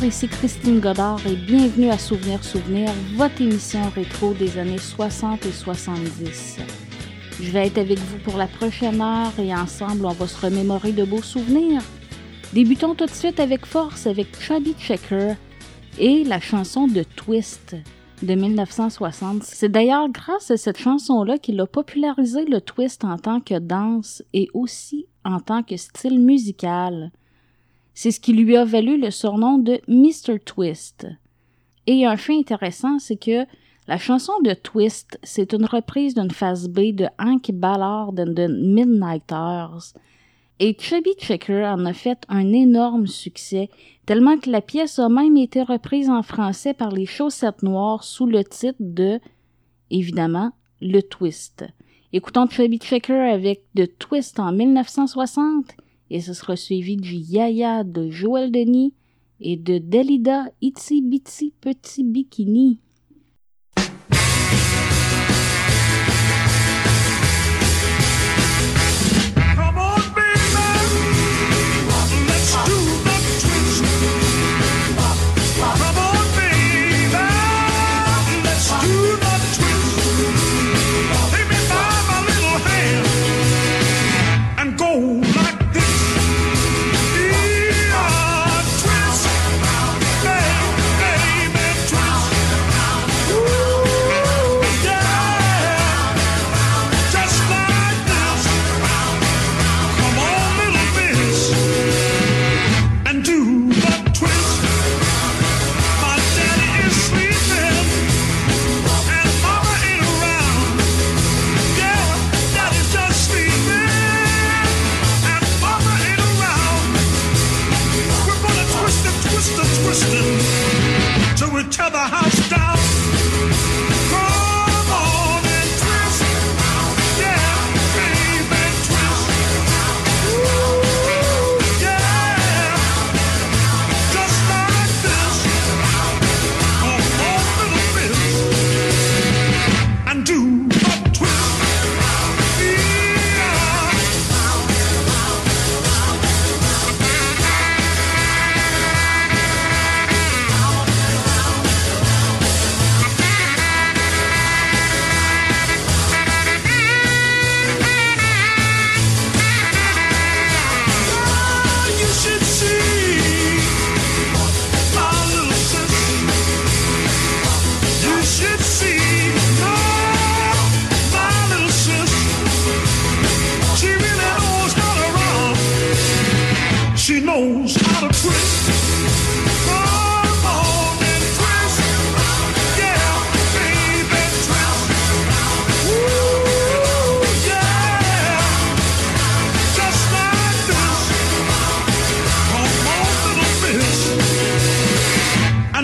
Bonsoir, ici Christine Godard et bienvenue à Souvenir Souvenir, votre émission rétro des années 60 et 70. Je vais être avec vous pour la prochaine heure et ensemble on va se remémorer de beaux souvenirs. Débutons tout de suite avec force avec Chubby Checker et la chanson de Twist de 1960. C'est d'ailleurs grâce à cette chanson-là qu'il a popularisé le twist en tant que danse et aussi en tant que style musical. C'est ce qui lui a valu le surnom de Mr. Twist. Et un fait intéressant, c'est que la chanson de Twist, c'est une reprise d'une phase B de Hank Ballard and the Midnighters. Et Chubby Checker en a fait un énorme succès, tellement que la pièce a même été reprise en français par les Chaussettes Noires sous le titre de, évidemment, Le Twist. Écoutons Chubby Checker avec The Twist en 1960 et ce sera suivi du Yaya de Joël Denis et de Delida Itsy Bitsy Petit Bikini.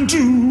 do.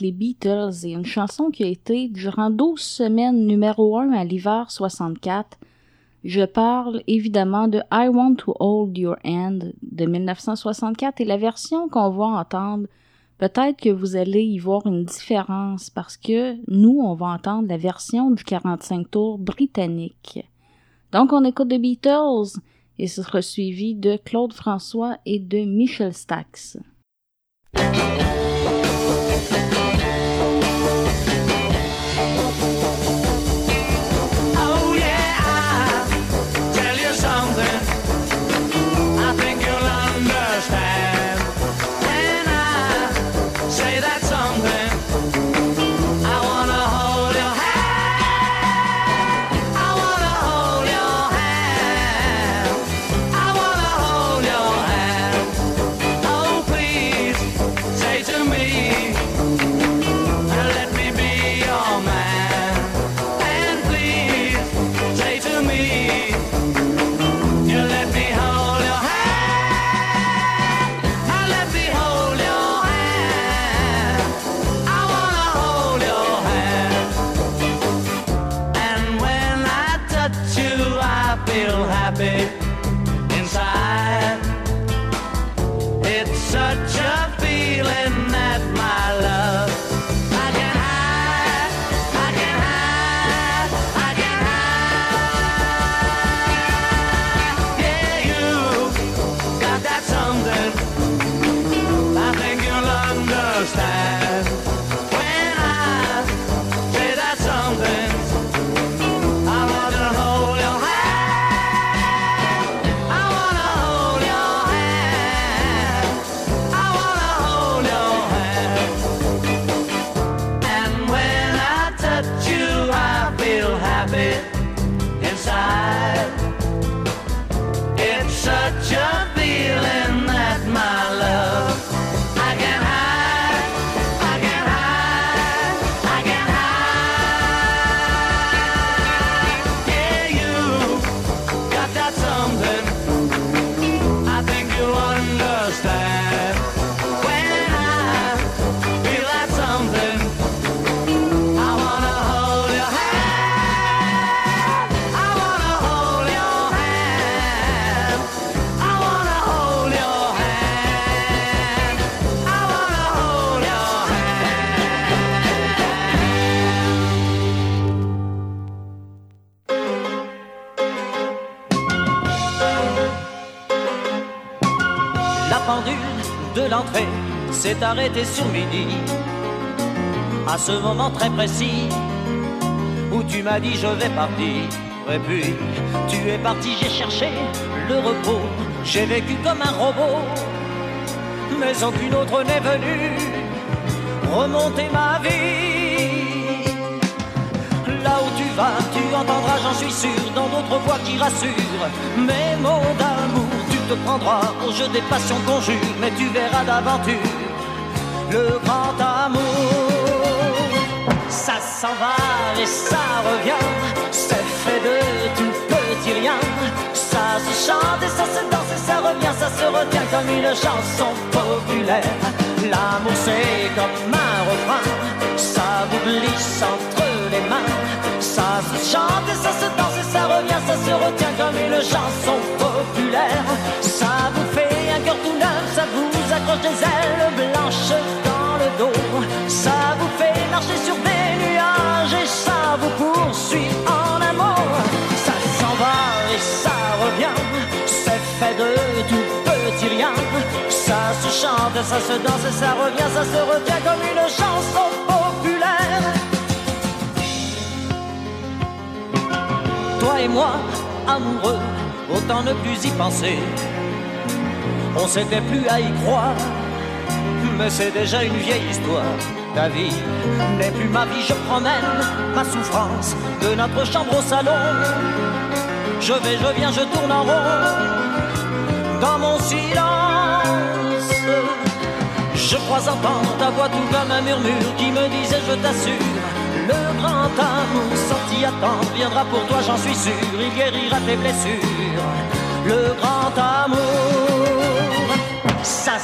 les Beatles et une chanson qui a été durant 12 semaines numéro 1 à l'hiver 64. Je parle évidemment de I Want to Hold Your Hand de 1964 et la version qu'on va entendre, peut-être que vous allez y voir une différence parce que nous, on va entendre la version du 45 tours britannique. Donc on écoute The Beatles et ce sera suivi de Claude François et de Michel Stax. Sur midi. À ce moment très précis où tu m'as dit je vais partir. Et puis tu es parti, j'ai cherché le repos. J'ai vécu comme un robot, mais aucune autre n'est venue remonter ma vie. Là où tu vas, tu entendras, j'en suis sûr, dans d'autres voix qui rassurent. Mes mots d'amour, tu te prendras au jeu des passions conjures, mais tu verras d'aventure le grand amour. Ça s'en va et ça revient, c'est fait de tout petit rien. Ça se chante et ça se danse et ça revient, ça se retient comme une chanson populaire. L'amour c'est comme un refrain, ça vous glisse entre les mains. Ça se chante et ça se danse et ça revient, ça se retient comme une chanson populaire. Ça vous fait un cœur tout neuf, ça vous des ailes blanches dans le dos. Ça vous fait marcher sur des nuages et ça vous poursuit en amour. Ça s'en va et ça revient, c'est fait de tout petit rien. Ça se chante, ça se danse et ça revient, ça se retient comme une chanson populaire. Toi et moi, amoureux, autant ne plus y penser. On s'était plus à y croire, mais c'est déjà une vieille histoire. Ta vie n'est plus ma vie, je promène ma souffrance de notre chambre au salon. Je vais, je viens, je tourne en rond dans mon silence. Je crois entendre ta voix tout comme un murmure qui me disait je t'assure. Le grand amour sorti à temps viendra pour toi, j'en suis sûr. Il guérira tes blessures. Le grand amour,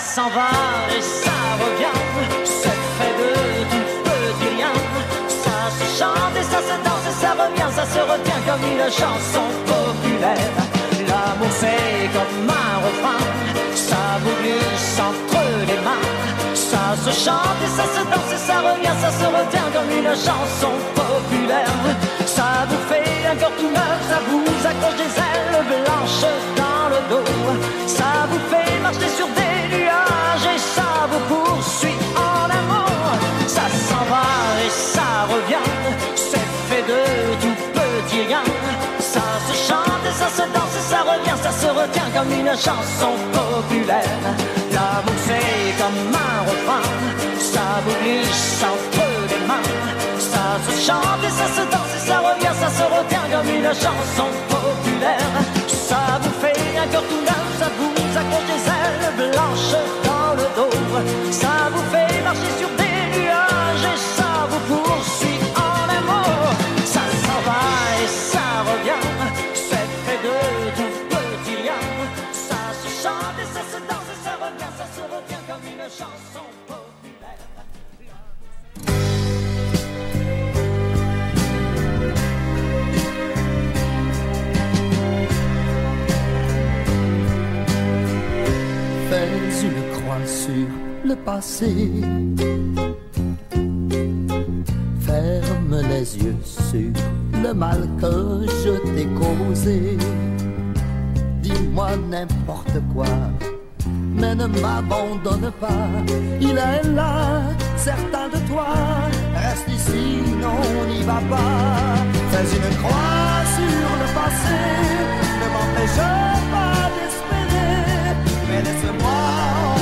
s'en va et ça revient. C'est fait de tout petit rien. Ça se chante et ça se danse et ça revient, ça se retient comme une chanson populaire. L'amour c'est comme un refrain, ça vous glisse entre les mains. Ça se chante et ça se danse et ça revient, ça se retient comme une chanson populaire. Ça vous fait un cœur tout neuf, ça vous accroche des ailes blanches dans le dos. Ça vous fait marcher sur des vous poursuit en amour. Ça s'en va et ça revient, c'est fait de tout petit rien. Ça se chante et ça se danse et ça revient, ça se retient comme une chanson populaire. L'amour c'est comme un refrain, ça vous entre les mains. Ça se chante et ça se danse et ça revient, ça se retient comme une chanson populaire. Ça vous fait un cœur tout neuf, ça vous accroche des ailes blanches Ça vous fait marcher sur Sur le passé. Ferme les yeux sur le mal que je t'ai causé. Dis-moi n'importe quoi, mais ne m'abandonne pas. Il est là, certain de toi. Reste ici, non, n'y va pas. Fais une croix sur le passé, ne m'empêche pas d'espérer. Mais laisse-moi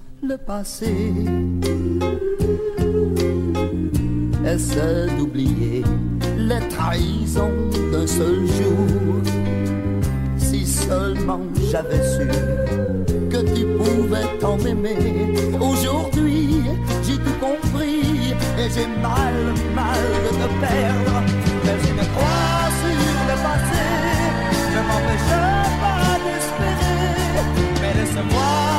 le passé, ne. Essaie d'oublier les trahisons d'un seul jour? Si seulement j'avais su que tu pouvais tant m'aimer. Aujourd'hui, j'ai tout compris et j'ai mal, mal de te perdre. Mais une croix sur le passé ne m'empêche pas d'espérer. Mais laisse-moi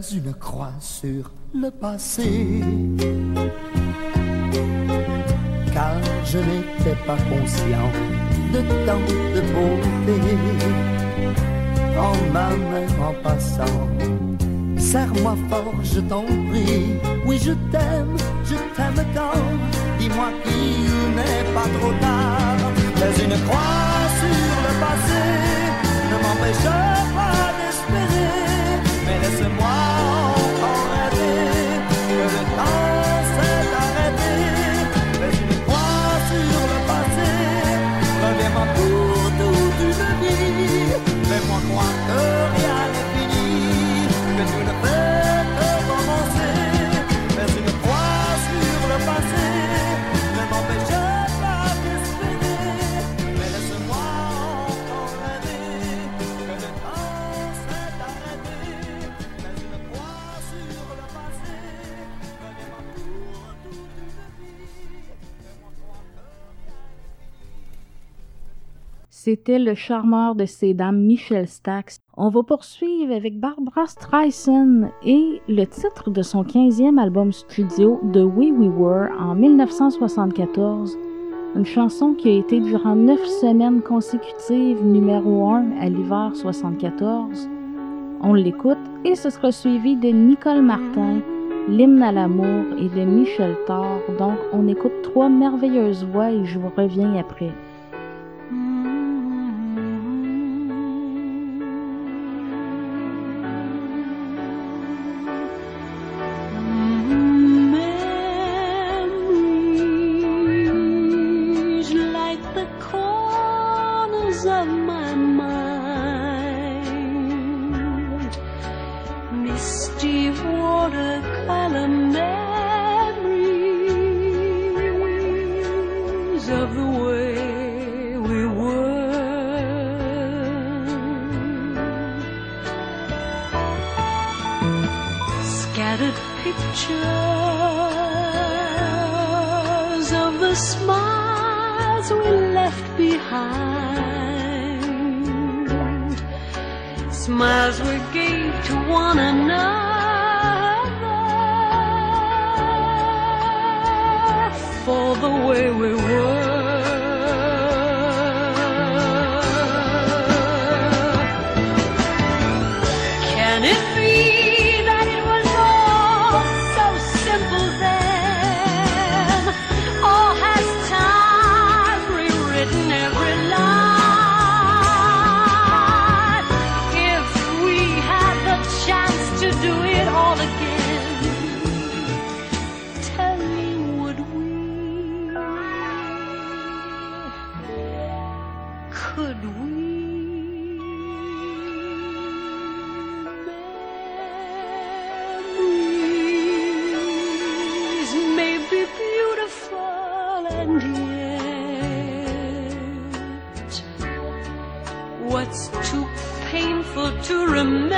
une croix sur le passé. Car je n'étais pas conscient de tant de beauté. En ma main en passant, serre-moi fort, je t'en prie. Oui, je t'aime, je t'aime tant. Dis-moi qu'il n'est pas trop tard. Fais une croix sur le passé, ne m'empêche pas d'espérer. Mais laisse-moi C'était le charmeur de ces dames Michel Stax. On va poursuivre avec Barbara Streisand et le titre de son 15e album studio The Way We Were en 1974. Une chanson qui a été durant neuf semaines consécutives numéro 1 à l'hiver 74. On l'écoute et ce sera suivi de Nicole Martin, L'hymne à l'amour et de Michel Thor. Donc on écoute trois merveilleuses voix et je vous reviens après. Remember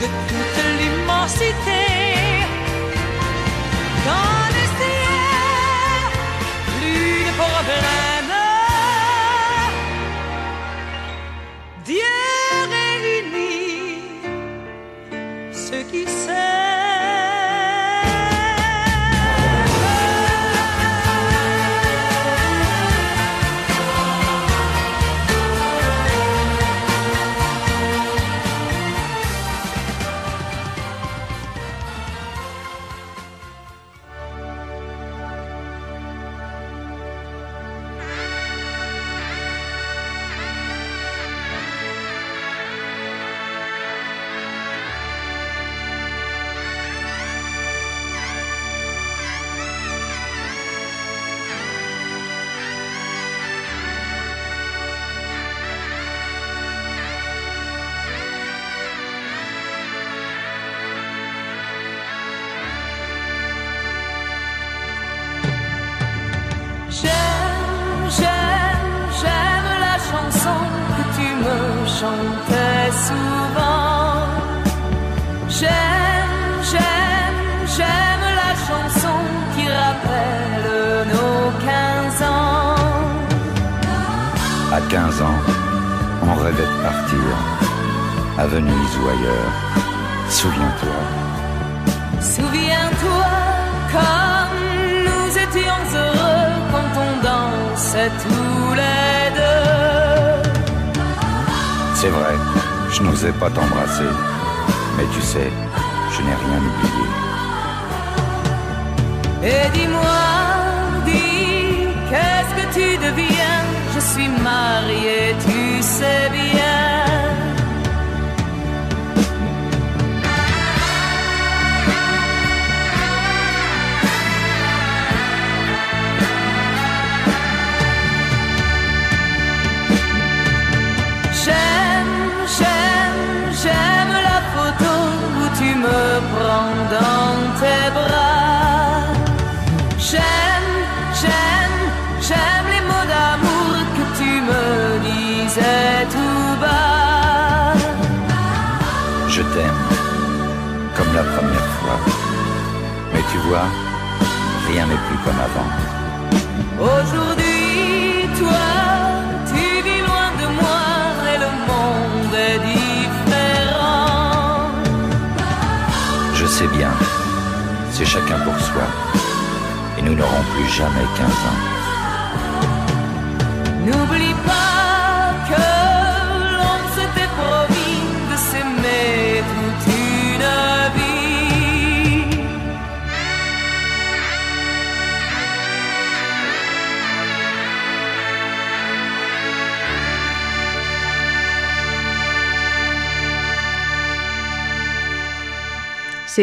de toute l'immensité.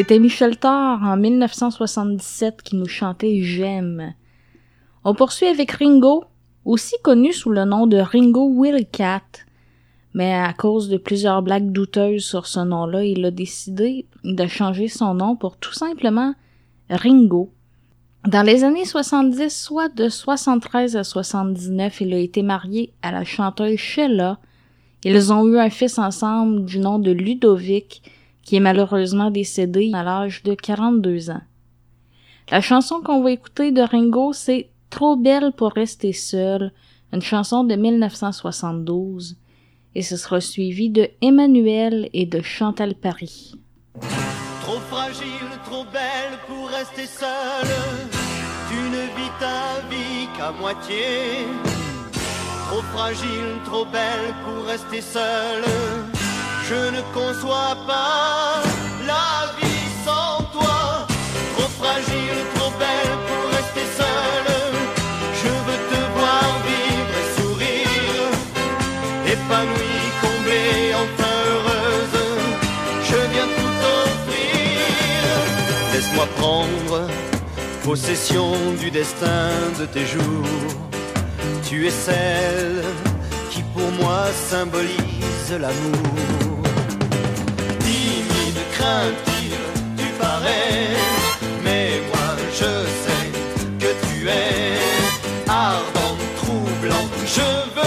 C'était Michel Thor en 1977 qui nous chantait J'aime. On poursuit avec Ringo, aussi connu sous le nom de Ringo Willcat. Mais à cause de plusieurs blagues douteuses sur ce nom-là, il a décidé de changer son nom pour tout simplement Ringo. Dans les années 70, soit de 73 à 79, il a été marié à la chanteuse Sheila. Ils ont eu un fils ensemble du nom de Ludovic, qui est malheureusement décédé à l'âge de 42 ans. La chanson qu'on va écouter de Ringo, c'est Trop belle pour rester seule, une chanson de 1972, et ce sera suivi de Emmanuel et de Chantal Paris. Trop fragile, trop belle pour rester seule. Tu ne vis ta vie qu'à moitié. Trop fragile, trop belle pour rester seule. Je ne conçois pas la vie sans toi. Trop fragile, trop belle pour rester seule. Je veux te voir vivre et sourire. Épanouie, comblée, enfin heureuse. Je viens tout offrir. Laisse-moi prendre possession du destin de tes jours. Tu es celle qui pour moi symbolise l'amour. Tu parais, mais moi je sais que tu es ardente, troublante. Je veux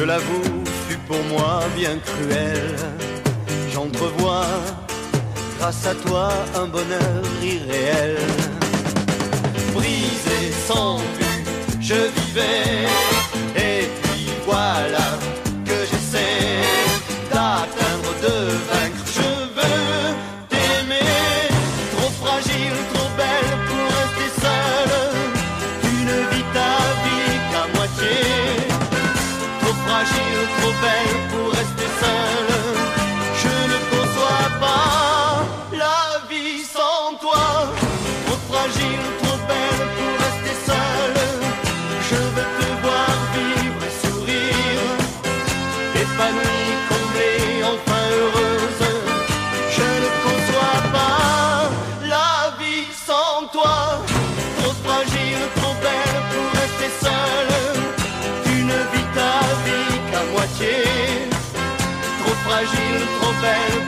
je l'avoue, fut pour moi bien cruelle. J'entrevois, grâce à toi, un bonheur irréel. Brisé, sans but, je vivais. Et puis voilà que j'essaie d'atteindre, de.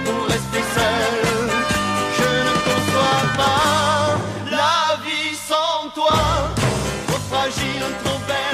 Pour rester seule. Je ne conçois pas la vie sans toi. Trop fragile, trop belle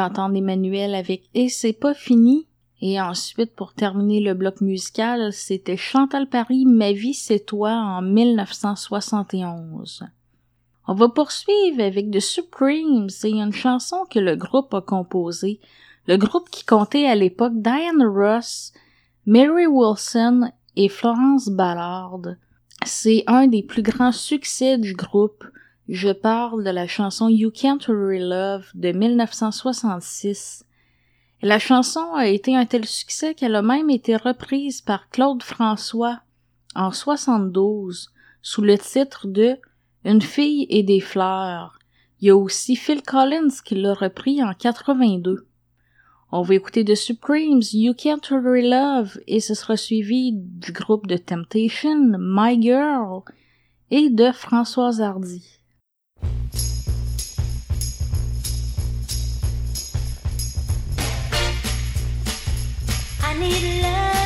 d'entendre Emmanuel avec Et c'est pas fini. Et ensuite, pour terminer le bloc musical, c'était Chantal Paris, Ma vie c'est toi en 1971. On va poursuivre avec The Supremes et une chanson que le groupe a composée. Le groupe qui comptait à l'époque Diane Ross, Mary Wilson et Florence Ballard. C'est un des plus grands succès du groupe. Je parle de la chanson You Can't Really Love de 1966. La chanson a été un tel succès qu'elle a même été reprise par Claude François en 72 sous le titre de Une fille et des fleurs. Il y a aussi Phil Collins qui l'a repris en 82. On va écouter The Supremes, You Can't Really Love, et ce sera suivi du groupe de Temptation, My Girl, et de Françoise Hardy. need love.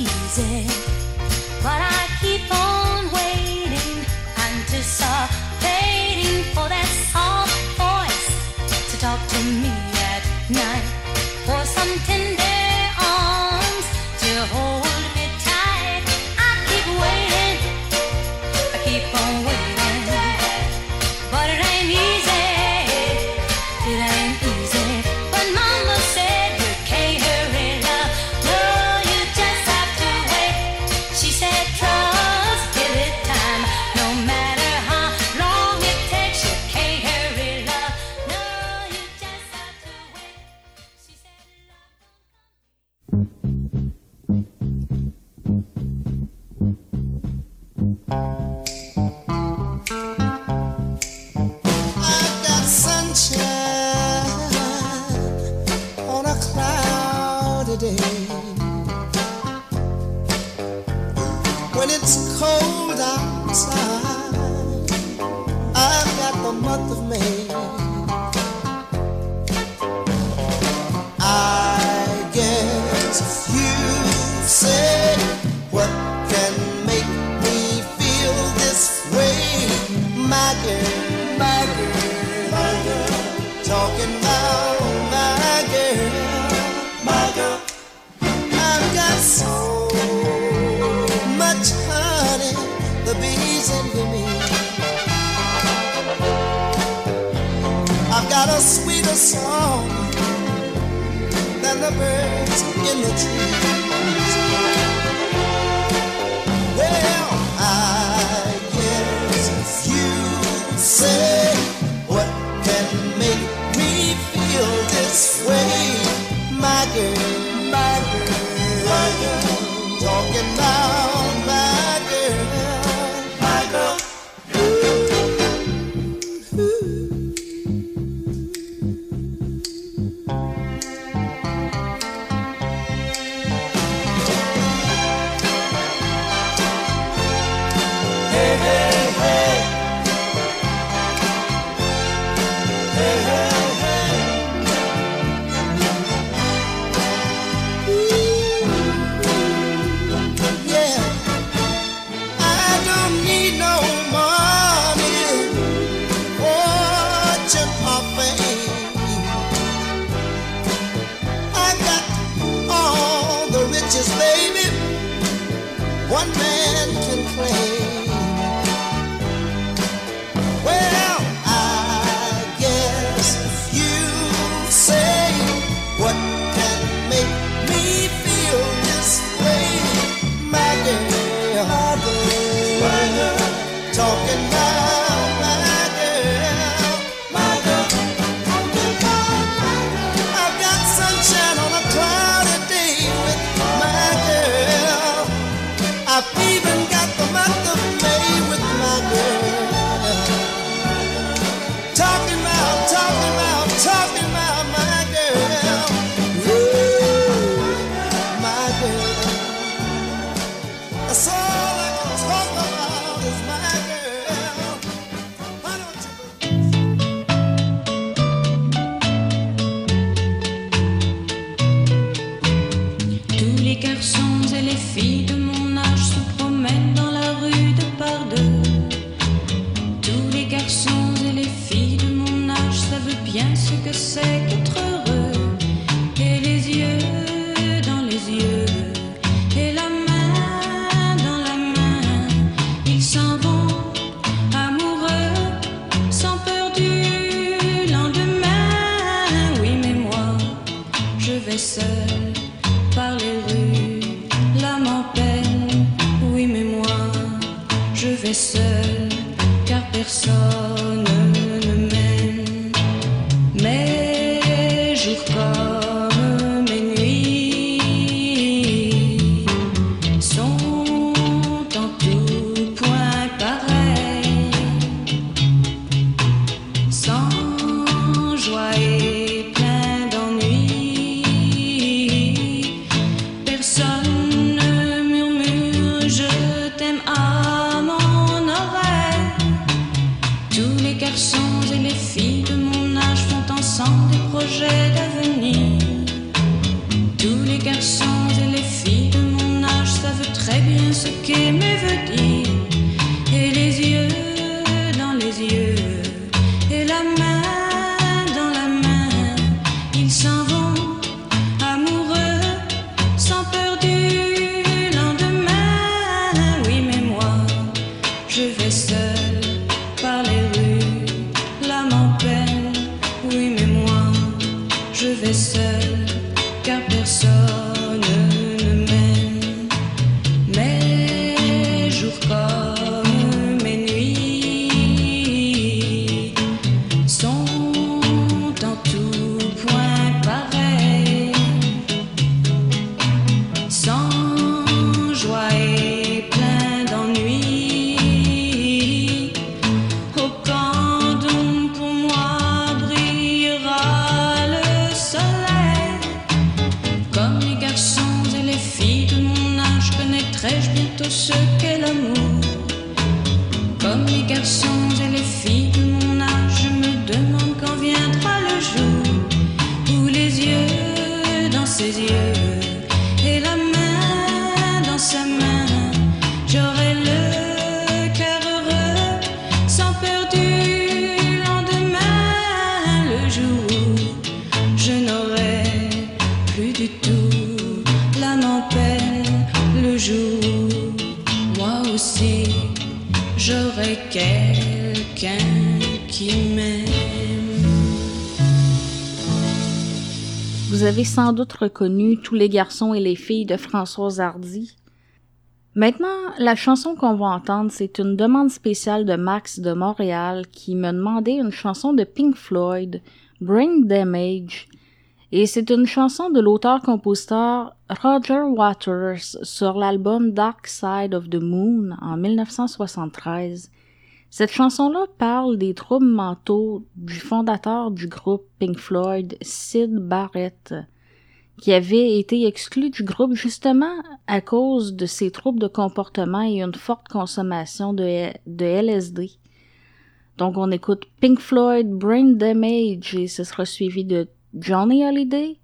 easy. But I keep on waiting anticipating for that soft voice to talk to me at night, for some tender arms to hold. Reconnu tous les garçons et les filles de Françoise Hardy. Maintenant, la chanson qu'on va entendre, c'est une demande spéciale de Max de Montréal qui me demandait une chanson de Pink Floyd, Brain Damage. Et c'est une chanson de l'auteur-compositeur Roger Waters sur l'album Dark Side of the Moon en 1973. Cette chanson-là parle des troubles mentaux du fondateur du groupe Pink Floyd, Sid Barrett, qui avait été exclu du groupe justement à cause de ses troubles de comportement et une forte consommation de, de LSD. Donc on écoute Pink Floyd, Brain Damage et ce sera suivi de Johnny Hallyday,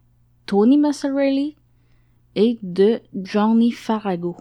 Tony Massarelli et de Johnny Farago.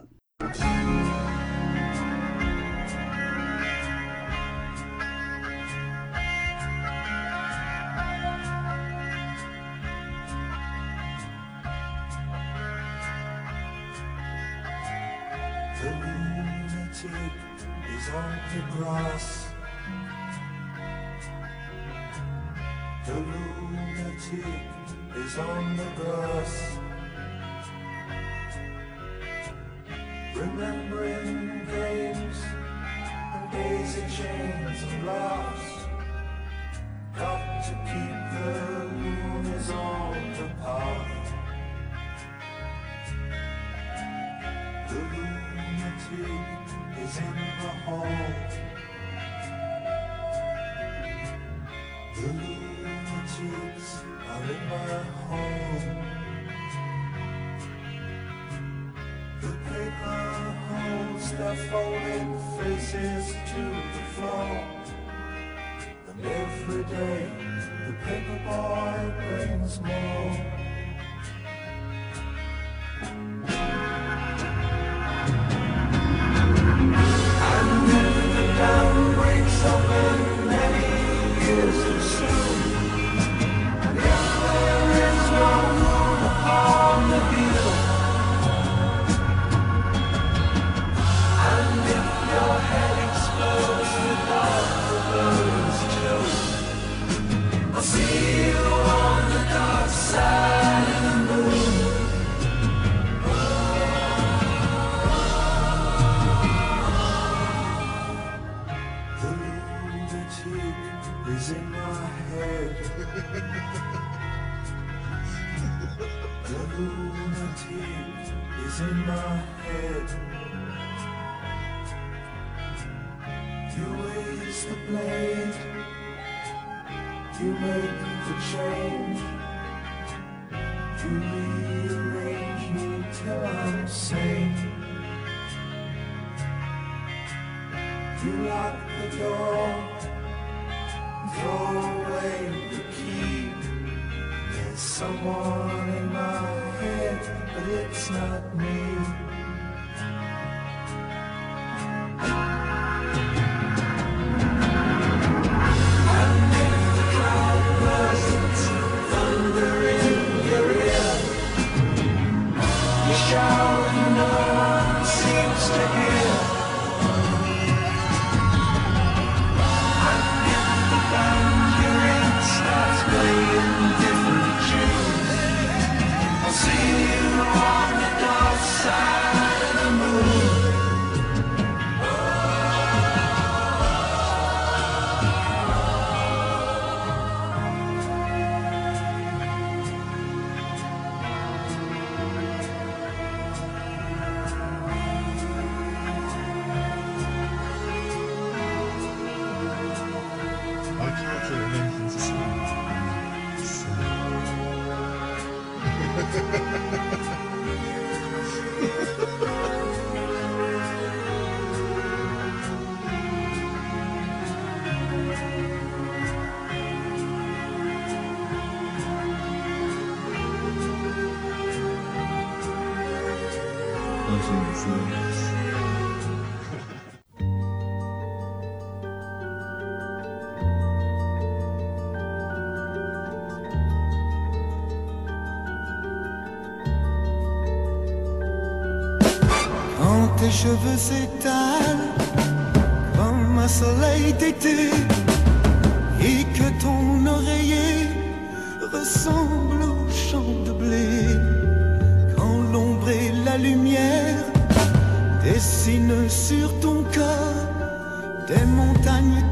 Cheveux s'étalent comme un soleil d'été et que ton oreiller ressemble au champ de blé, quand l'ombre et la lumière dessinent sur ton corps des montagnes,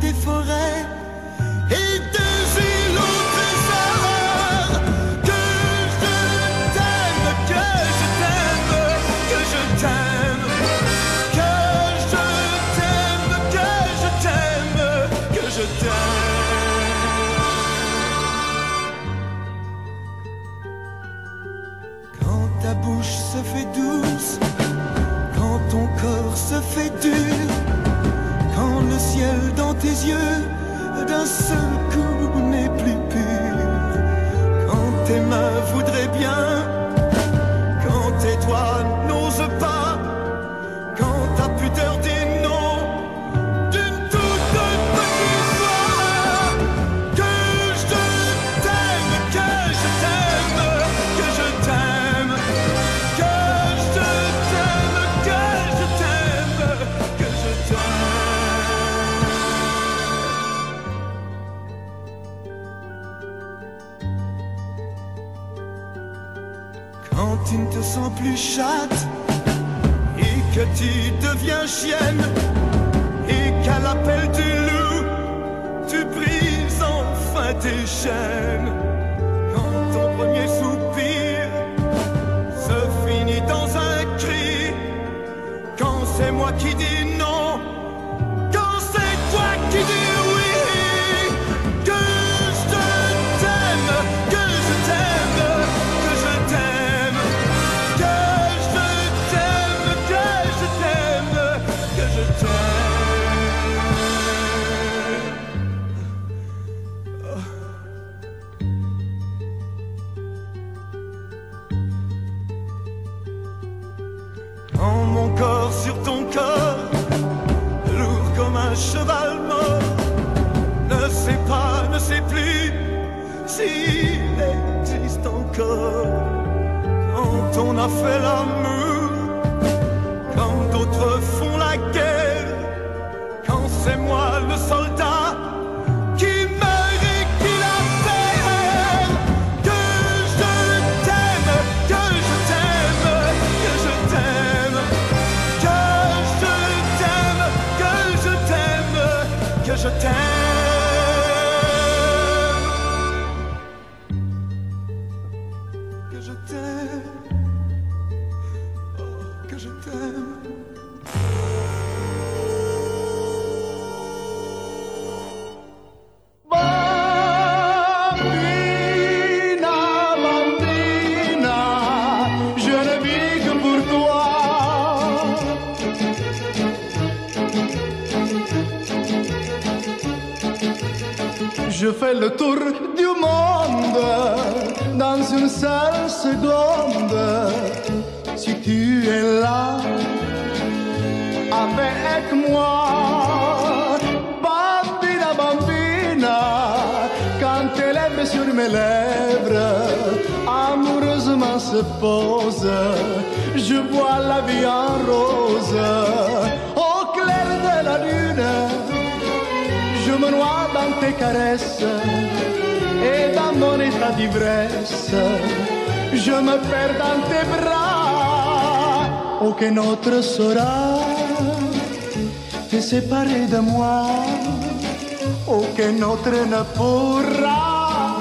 autre ne pourra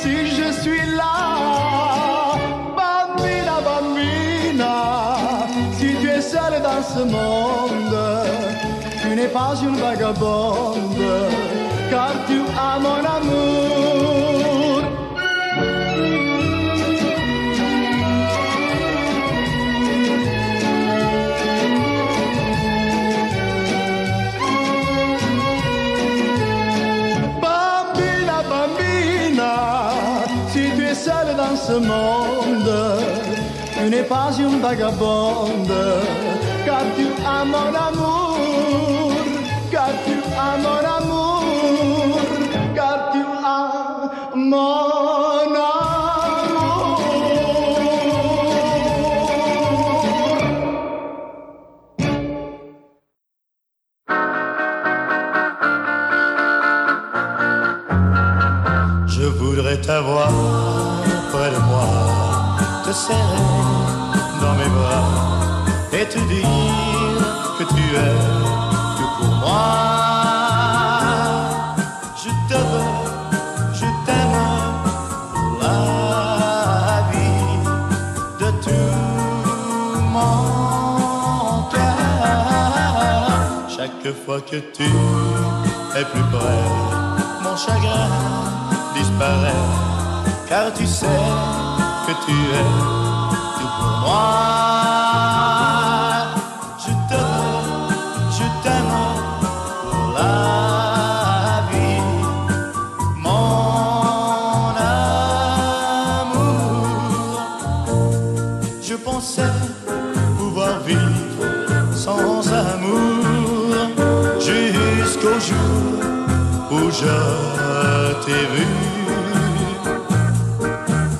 si je suis là. Bambina, bambina, si tu es seule dans ce monde, tu n'es pas une vagabonde. de um vagabundo. Got you, amor, te dire que tu es tout pour moi. Je te veux, je t'aime pour la vie de tout mon cœur. Chaque fois que tu es plus près, mon chagrin disparaît, car tu sais que tu es tout pour moi.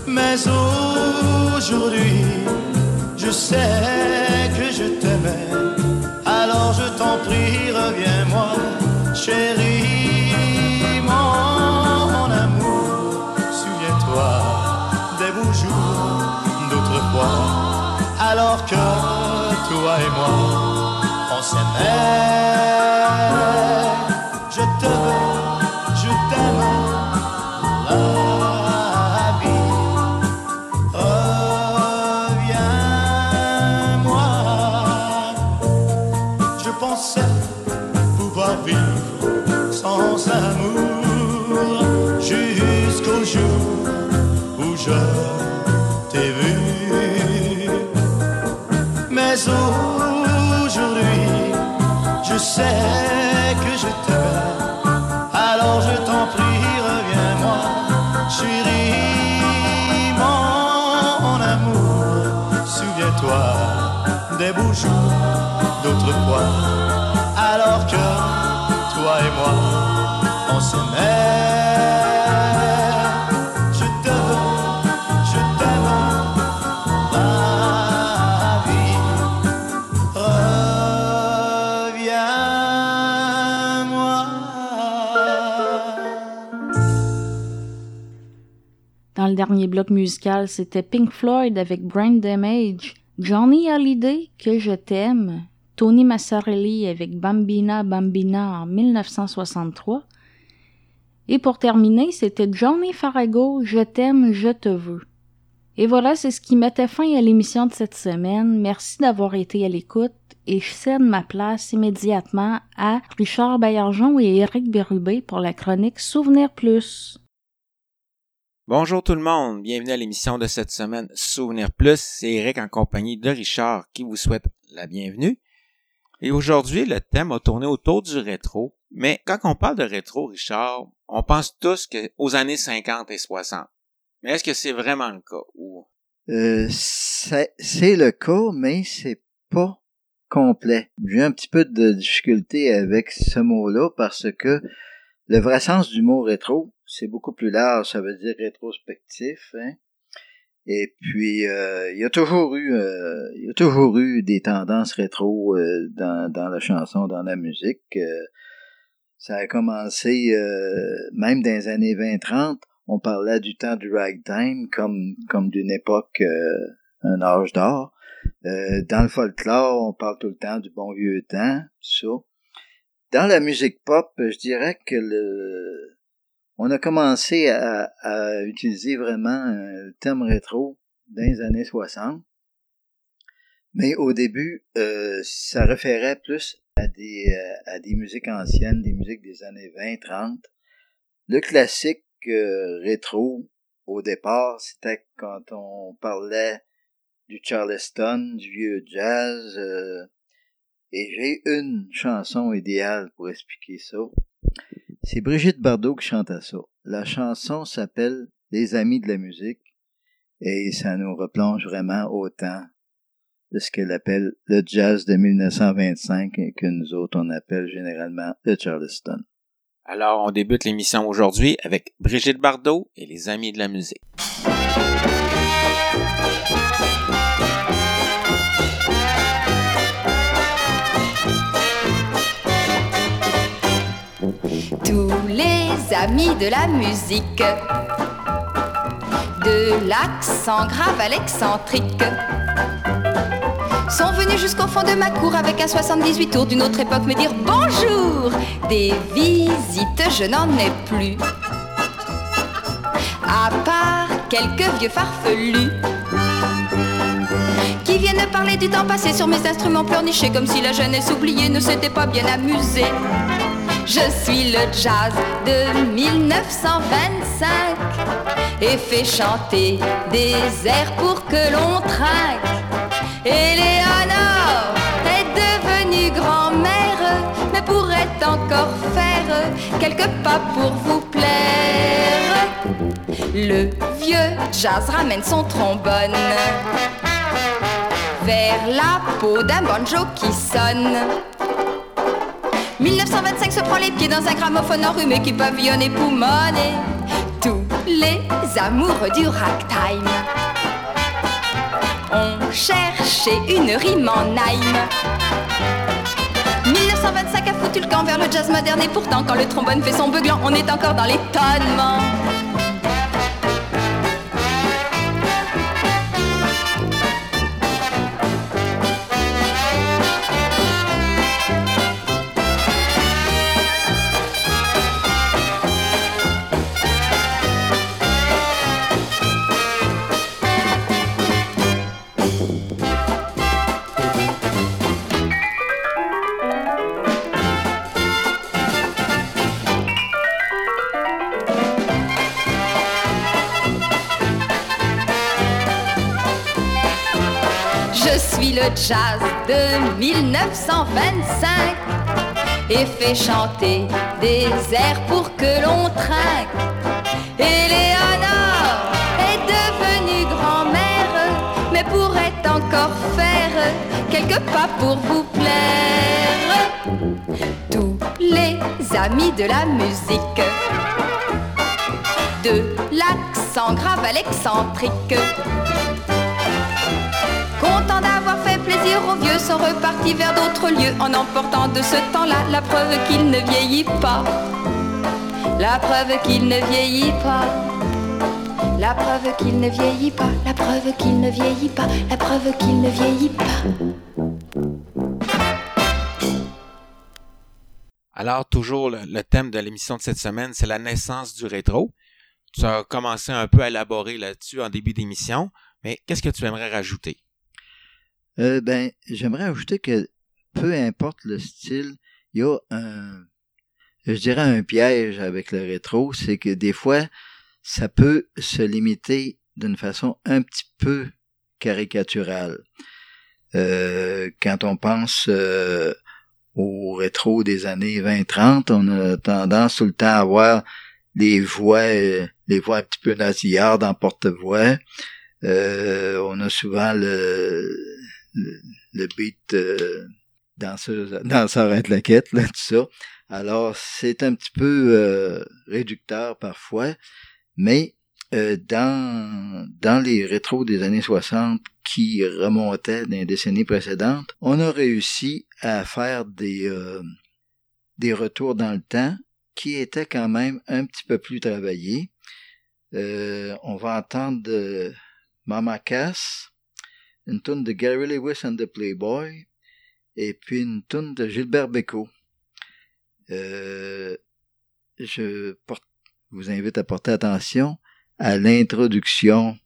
Mais aujourd'hui, je sais que je t'aimais. Alors je t'en prie, reviens-moi, chérie, mon amour. Souviens-toi des beaux jours d'autrefois, alors que toi et moi, on s'aimait. D'autrefois, alors que toi et moi, on s'aimait. Je veux, je t'aime, la vie. Reviens-moi. Dans le dernier bloc musical, c'était Pink Floyd avec Brain Damage, Johnny Hallyday, Que je t'aime, Tony Massarelli avec Bambina Bambina en 1963. Et pour terminer, c'était Johnny Farago, Je t'aime, je te veux. Et voilà, c'est ce qui mettait fin à l'émission de cette semaine. Merci d'avoir été à l'écoute et je cède ma place immédiatement à Richard Baillargeon et Éric Bérubé pour la chronique Souvenir Plus. Bonjour tout le monde, bienvenue à l'émission de cette semaine Souvenir Plus. C'est Eric en compagnie de Richard qui vous souhaite la bienvenue. Et aujourd'hui, le thème a tourné autour du rétro. Mais quand on parle de rétro, Richard, on pense tous aux années 50 et 60. Mais est-ce que c'est vraiment le cas? Ou... Euh, c'est c'est le cas, mais c'est pas complet. J'ai un petit peu de difficulté avec ce mot-là parce que le vrai sens du mot rétro, c'est beaucoup plus large. Ça veut dire rétrospectif. Hein? Et puis, euh, il y a toujours eu, euh, il y a toujours eu des tendances rétro euh, dans, dans la chanson, dans la musique. Euh, ça a commencé euh, même dans les années 20-30. On parlait du temps du ragtime comme comme d'une époque, euh, un âge d'or. Dans le folklore, on parle tout le temps du bon vieux temps, ça. Dans la musique pop, je dirais que le, on a commencé à, à utiliser vraiment le thème rétro dans les années 60. Mais au début, euh, ça référait plus à des, euh, à des musiques anciennes, des musiques des années 20-30. Le classique euh, rétro, au départ, c'était quand on parlait du Charleston, du vieux jazz. euh, et j'ai une chanson idéale pour expliquer ça. C'est Brigitte Bardot qui chantait ça. La chanson s'appelle Les Amis de la musique et ça nous replonge vraiment au temps de ce qu'elle appelle le jazz de 1925 et que nous autres on appelle généralement le Charleston. Alors, on débute l'émission aujourd'hui avec Brigitte Bardot et les Amis de la musique. Tous les amis de la musique, de l'accent grave à l'excentrique, sont venus jusqu'au fond de ma cour avec un 78 tours d'une autre époque me dire bonjour. Des visites, je n'en ai plus. À part quelques vieux farfelus qui viennent parler du temps passé sur mes instruments pleurnichés comme si la jeunesse oubliée ne s'était pas bien amusée. Je suis le jazz de 1925 et fais chanter des airs pour que l'on trinque. Éléonore est devenue grand-mère, mais pourrait encore faire quelques pas pour vous plaire. Le vieux jazz ramène son trombone vers la peau d'un banjo qui sonne. 1925 se prend les pieds dans un gramophone enrhumé qui pavillonne et poumonne. Tous les amoureux du ragtime ont cherché une rime en Naïm. 1925 a foutu le camp vers le jazz moderne et pourtant quand le trombone fait son beuglant, on est encore dans l'étonnement. Jazz de 1925 et fais chanter des airs pour que l'on trinque. Éléonore est devenue grand-mère, mais pourrait encore faire quelques pas pour vous plaire. Tous les amis de la musique, de l'accent grave à l'excentrique. Plaisir aux sont repartis vers d'autres lieux en emportant de ce temps-là la preuve qu'il ne vieillit pas. La preuve qu'il ne vieillit pas. La preuve qu'il ne vieillit pas. La preuve qu'il ne vieillit pas. La preuve qu'il ne vieillit pas. Alors, toujours le, le thème de l'émission de cette semaine, c'est la naissance du rétro. Tu as commencé un peu à élaborer là-dessus en début d'émission, mais qu'est-ce que tu aimerais rajouter? Euh, ben, j'aimerais ajouter que peu importe le style, il y a un, je dirais un piège avec le rétro, c'est que des fois, ça peut se limiter d'une façon un petit peu caricaturale. Euh, quand on pense euh, au rétro des années 20-30, on a tendance tout le temps à voir les voix, les voix un petit peu nasillardes en porte-voix. On a souvent le, le, le beat euh, danseur, danseur à claquette, là, tout ça. Alors, c'est un petit peu euh, réducteur parfois, mais euh, dans, dans les rétros des années 60 qui remontaient dans les décennies précédentes, on a réussi à faire des, euh, des retours dans le temps qui étaient quand même un petit peu plus travaillés. Euh, on va entendre de Mama Cass, une tune de Gary Lewis and the Playboy, et puis une tune de Gilbert Bécaud. Euh, je vous invite à porter attention à l'introduction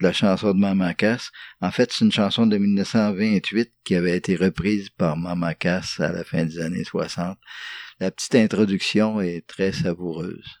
de la chanson de Mama Cass. En fait, c'est une chanson de 1928 qui avait été reprise par Mama Cass à la fin des années 60. La petite introduction est très savoureuse.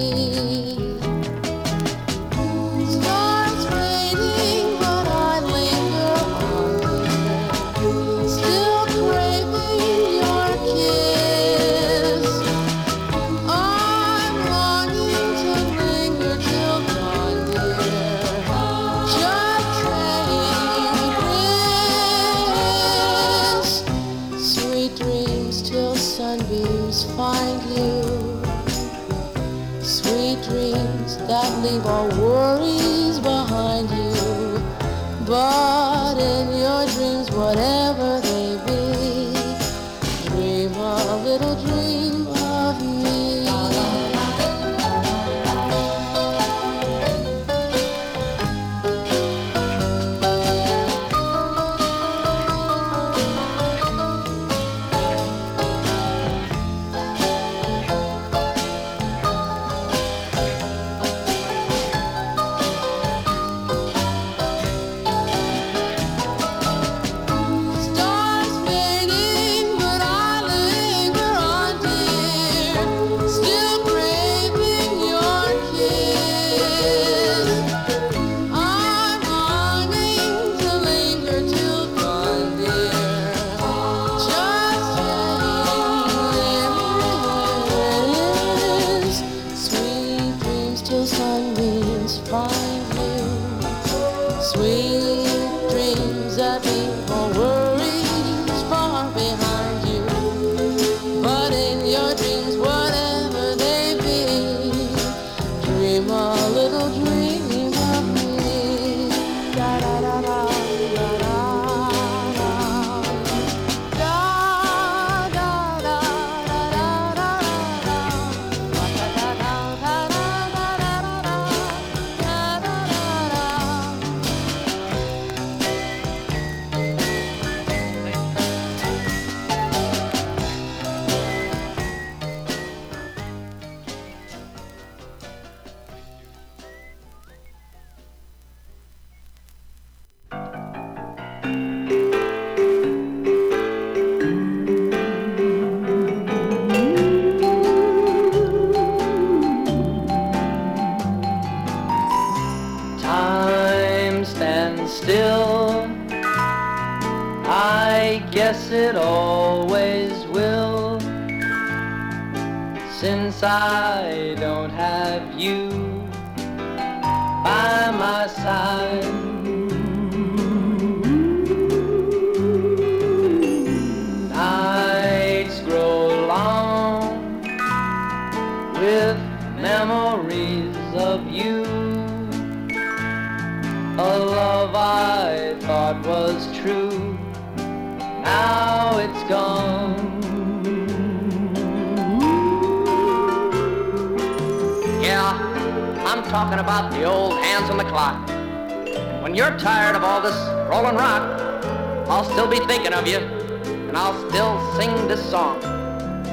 Song.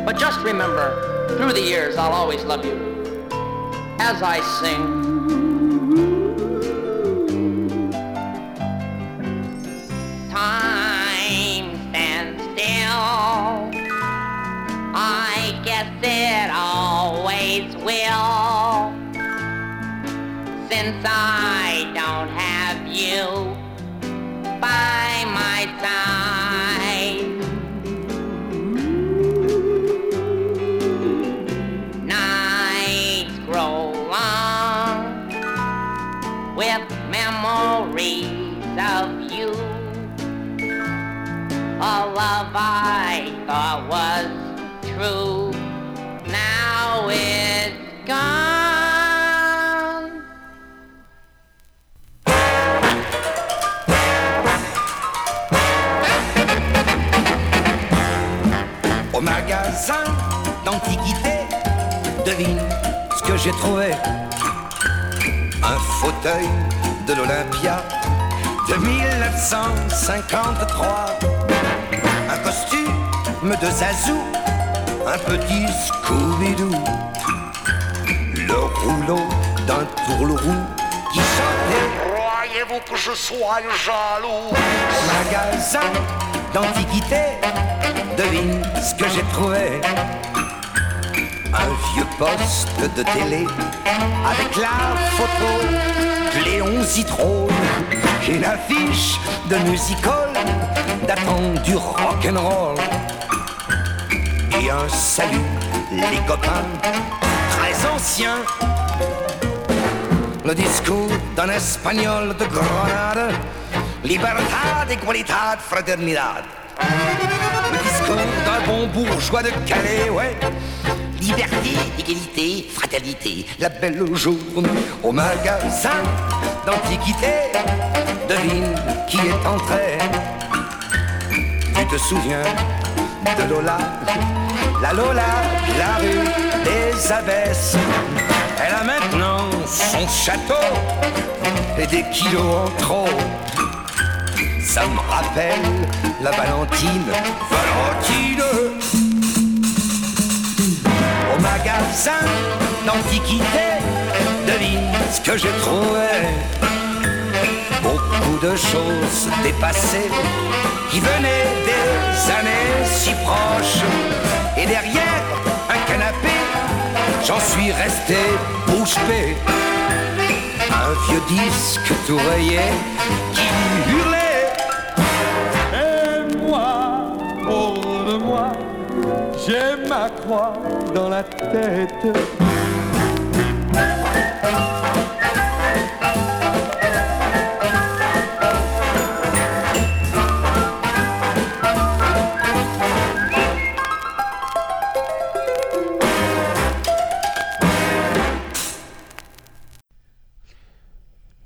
But just remember, through the years, I'll always love you. As I sing, was true now gone. Au magasin d'antiquité, devine ce que j'ai trouvé. Un fauteuil de l'Olympia de 1953. Un costume de Zazou, un petit Scooby-Doo. Le rouleau d'un tourlourou qui chantait. Croyez-vous que je sois jaloux? Au magasin d'antiquité, devine ce que j'ai trouvé. Un vieux poste de télé avec la photo de Léon Zitrone. Une affiche de musical datant du rock'n'roll. Et un salut, les copains, très anciens. Le discours d'un espagnol de Grenade. Libertad, igualdad, fraternidad. Le discours d'un bon bourgeois de Calais, ouais. Liberté, égalité, fraternité, la belle journée au magasin d'antiquité. Devine qui est entré. Tu te souviens de Lola, la Lola, la rue des abbesses. Elle a maintenant son château et des kilos en trop. Ça me rappelle la Valentine, Valentine. Au magasin d'antiquité, devine ce que j'ai trouvé. Beaucoup de choses dépassées qui venaient des années si proches. Et derrière un canapé, j'en suis resté bouche bée. Un vieux disque tout rayé qui hurlait. Et moi, autour de moi, j'ai ma croix dans la tête.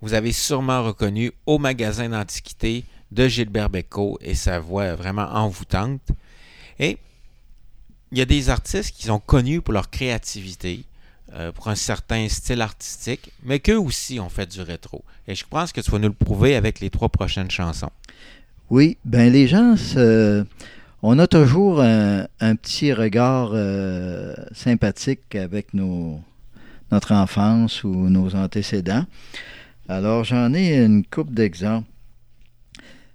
Vous avez sûrement reconnu au magasin d'antiquité de Gilbert Bécaud et sa voix vraiment envoûtante. Et il y a des artistes qui sont connus pour leur créativité, euh, pour un certain style artistique, mais qu'eux aussi ont fait du rétro. Et je pense que tu vas nous le prouver avec les trois prochaines chansons. Oui, ben les gens, on a toujours un, un petit regard euh, sympathique avec nos, notre enfance ou nos antécédents. Alors j'en ai une coupe d'exemples.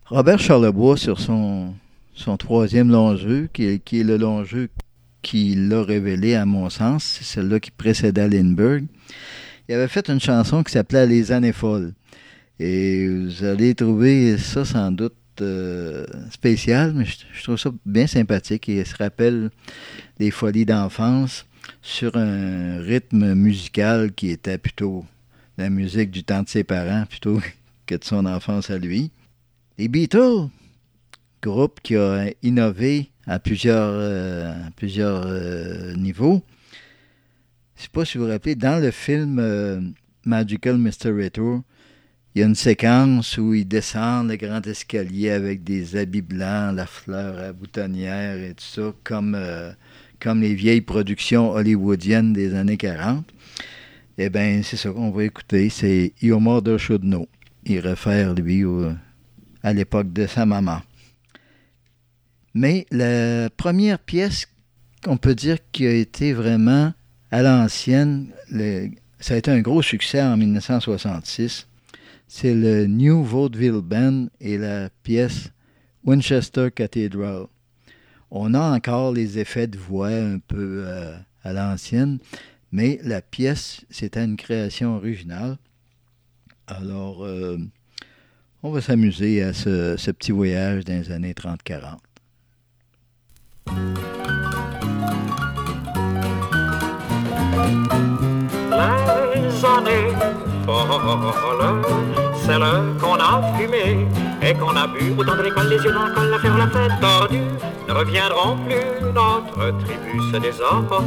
Robert Charlebois sur son, son troisième long jeu, qui est, le long jeu qui l'a révélé à mon sens, c'est celle-là qui précédait Lindbergh. Il avait fait une chanson qui s'appelait Les années folles. Et vous allez trouver ça sans doute euh, spécial, mais je, trouve ça bien sympathique. Et il se rappelle des folies d'enfance sur un rythme musical qui était plutôt la musique du temps de ses parents plutôt que de son enfance à lui. Les Beatles, groupe qui a innové à plusieurs, euh, euh, niveaux. Je ne sais pas si vous vous rappelez, dans le film euh, Magical Mystery Tour, il y a une séquence où ils descendent le grand escalier avec des habits blancs, la fleur à boutonnière et tout ça, comme, comme les vieilles productions hollywoodiennes des années 40. Eh bien, c'est ça qu'on va écouter, c'est Your Mother Should. Il réfère, lui, à l'époque de sa maman. Mais la première pièce qu'on peut dire qui a été vraiment à l'ancienne, ça a été un gros succès en 1966. C'est le New Vaudeville Band et la pièce Winchester Cathedral. On a encore les effets de voix un peu euh, à l'ancienne, mais la pièce, c'était une création originale. Alors, euh, on va s'amuser à ce, petit voyage dans les années 30-40. Les années folles, celles qu'on a fumées et qu'on a bu autant de l'école, les yeux dans le col, à faire la fête tordue, ne reviendront plus. Notre tribu se désordre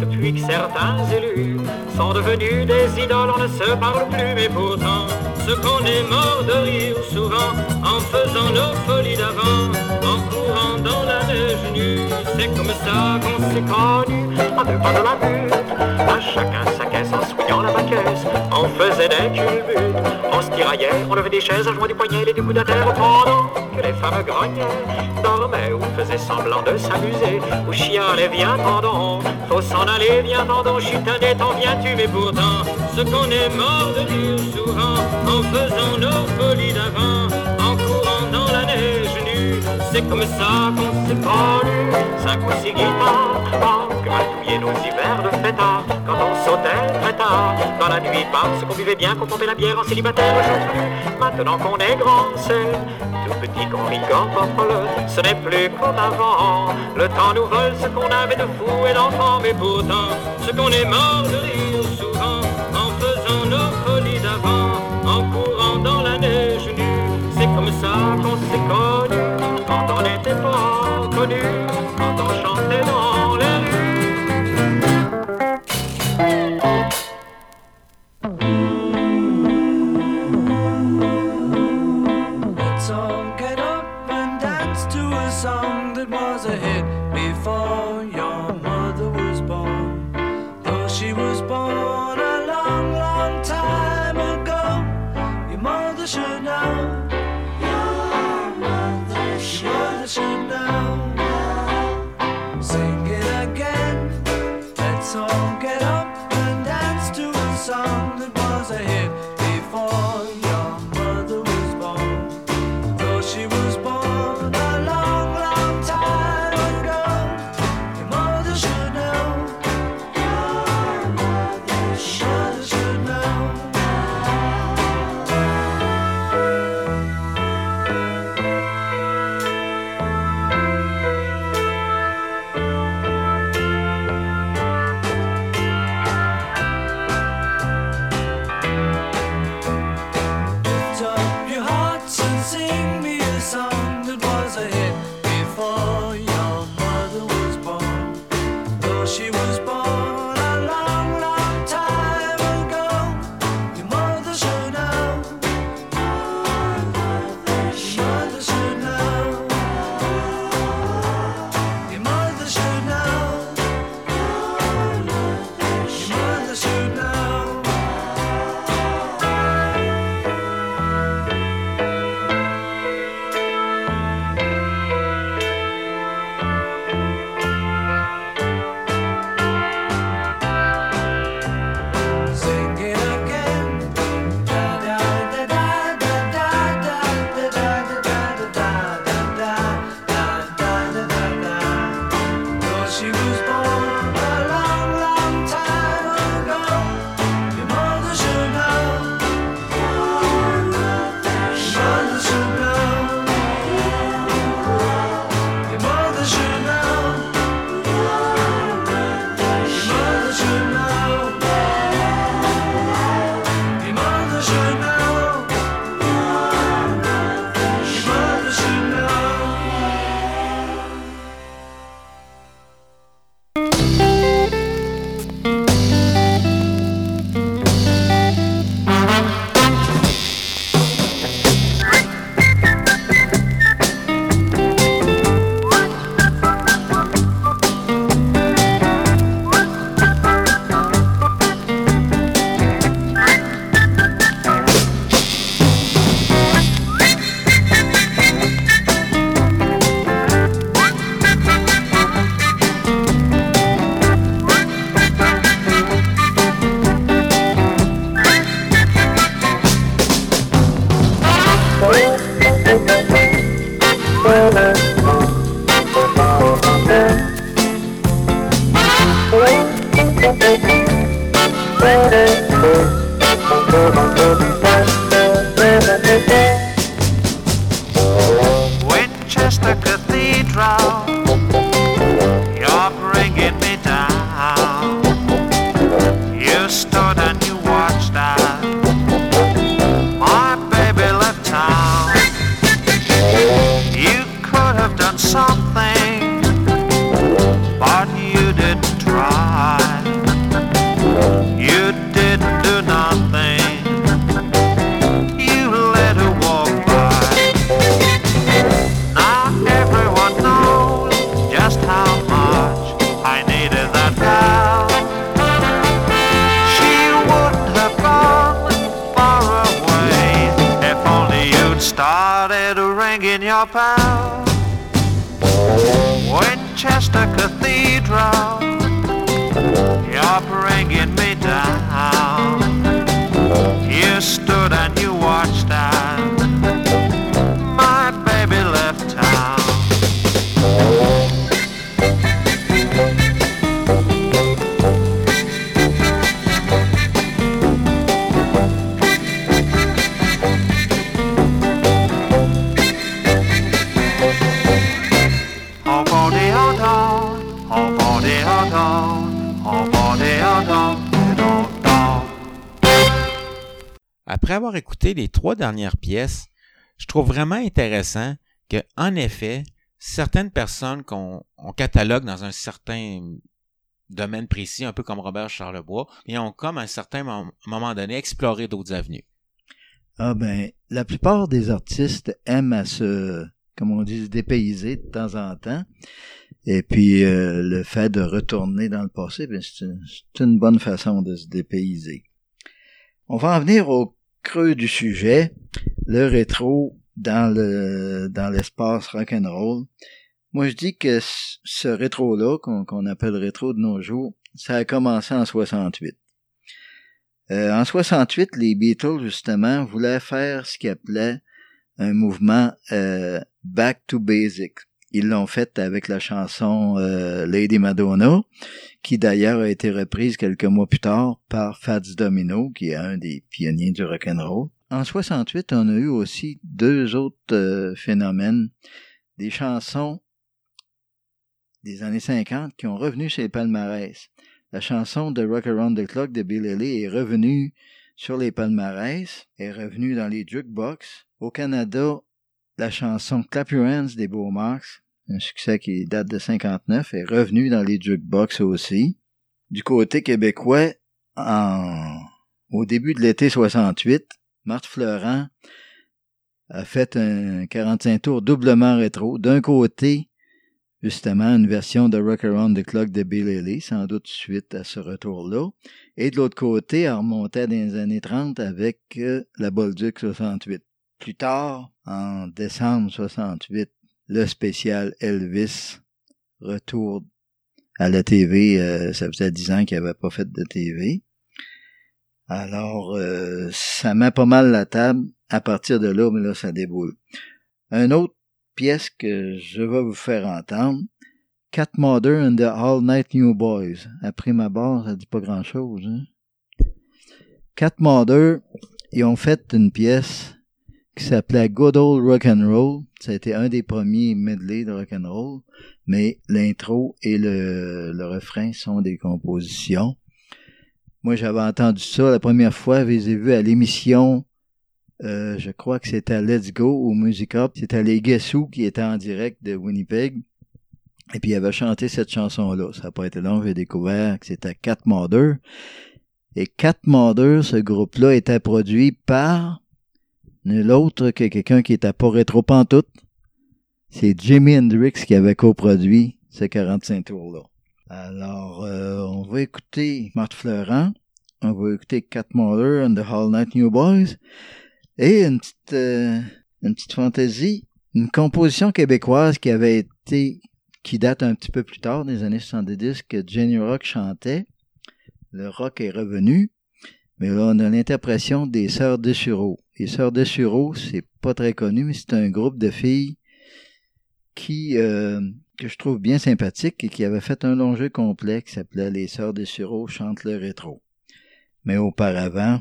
depuis que certains élus sont devenus des idoles, on ne se parle plus, mais pourtant, ce qu'on est mort de rire souvent en faisant nos folies d'avant, en courant dans la neige nue, c'est comme ça qu'on s'est connus, à deux pas de la butte, à chacun sa caisse en on faisait des culbutes, on se tiraillait, on levait des chaises, en jouant du poignet, les deux coups de terre pendant que les femmes grognaient, dormaient ou faisaient semblant de s'amuser, ou chialaient, viens tendons, faut s'en aller, viens suis tanné, t'en viens-tu, mais pourtant, ce qu'on est mort de rire souvent, en faisant nos folies d'avant, en courant dans la neige nue, c'est comme ça qu'on s'est connus, cinq ou six guitares, en gratouiller nos hivers de fêtard, quand on sautait très tard, dans la nuit parce qu'on buvait bien, qu'on pompait la bière en célibataire aujourd'hui, maintenant qu'on est grand, c'est tout petit qu'on rigole, ce n'est plus comme avant, le temps nous vole ce qu'on avait de fou et d'enfant, mais pourtant, ce qu'on est mort de rire qu'on trois dernières pièces, je trouve vraiment intéressant que, en effet, certaines personnes qu'on on catalogue dans un certain domaine précis, un peu comme Robert Charlebois, et ont comme à un certain mom- moment donné exploré d'autres avenues. Ah ben, la plupart des artistes aiment à se, comme on dit, se dépayser de temps en temps. Et puis, euh, le fait de retourner dans le passé, ben, c'est une bonne façon de se dépayser. On va en venir au creux du sujet, le rétro dans le dans l'espace rock'n'roll. Moi, je dis que ce rétro-là, qu'on appelle rétro de nos jours, ça a commencé en 68. Euh, en 68, les Beatles, justement, voulaient faire ce qu'ils appelaient un mouvement euh, Back to Basic. Ils l'ont fait avec la chanson euh, Lady Madonna, qui d'ailleurs a été reprise quelques mois plus tard par Fats Domino, qui est un des pionniers du rock'n'roll. En 68, on a eu aussi deux autres euh, phénomènes, des chansons des années 50 qui ont revenu chez les palmarès. La chanson de Rock Around the Clock de Bill Haley est revenue sur les palmarès, est revenue dans les jukebox. Au Canada, la chanson Clap Your Hands des Beaux Marx, un succès qui date de 59, est revenue dans les jukebox aussi. Du côté québécois, en, au début de l'été 68, Marthe Fleurant a fait un 45 tours doublement rétro. D'un côté, justement, une version de Rock Around the Clock de Bill Haley, sans doute suite à ce retour-là. Et de l'autre côté, elle remontait dans les années 30 avec euh, la Bolduc 68. Plus tard, en décembre 68, le spécial Elvis, retour à la TV, euh, ça faisait 10 ans qu'il n'avait pas fait de TV. Alors, euh, ça met pas mal la table. À partir de là, mais là, ça déboule. Un autre pièce que je vais vous faire entendre, Cat Mother and the All Night New Boys. Après ma barre, ça dit pas grand chose. Hein? Cat Mother, ils ont fait une pièce qui s'appelait Good Old Rock and Roll. Ça a été un des premiers medley de rock and roll, mais l'intro et le, le refrain sont des compositions. Moi, j'avais entendu ça la première fois, je les ai vus à l'émission, euh, je crois que c'était à Let's Go au Music Up. C'était les Guess Who qui étaient en direct de Winnipeg. Et puis, il avait chanté cette chanson-là. Ça n'a pas été long, j'ai découvert que c'était Cat Mother. Et Cat Mother, ce groupe-là, était produit par nul autre que quelqu'un qui était pas rétro pantoute. C'est Jimi Hendrix qui avait coproduit ce 45 tours-là. Alors, euh, on va écouter Marthe Fleurant. On va écouter Cat Mother and the All Night New Boys. Et une petite, euh, une petite fantaisie, une composition québécoise qui avait été, qui date un petit peu plus tard, des années 70, que Jenny Rock chantait. Le rock est revenu, mais là, on a l'interprétation des Sœurs de Sureau. Les Sœurs Desureaux, c'est pas très connu, mais c'est un groupe de filles qui euh, que je trouve bien sympathique et qui avait fait un long jeu complet qui s'appelait Les Sœurs Desureaux chantent le rétro. Mais auparavant,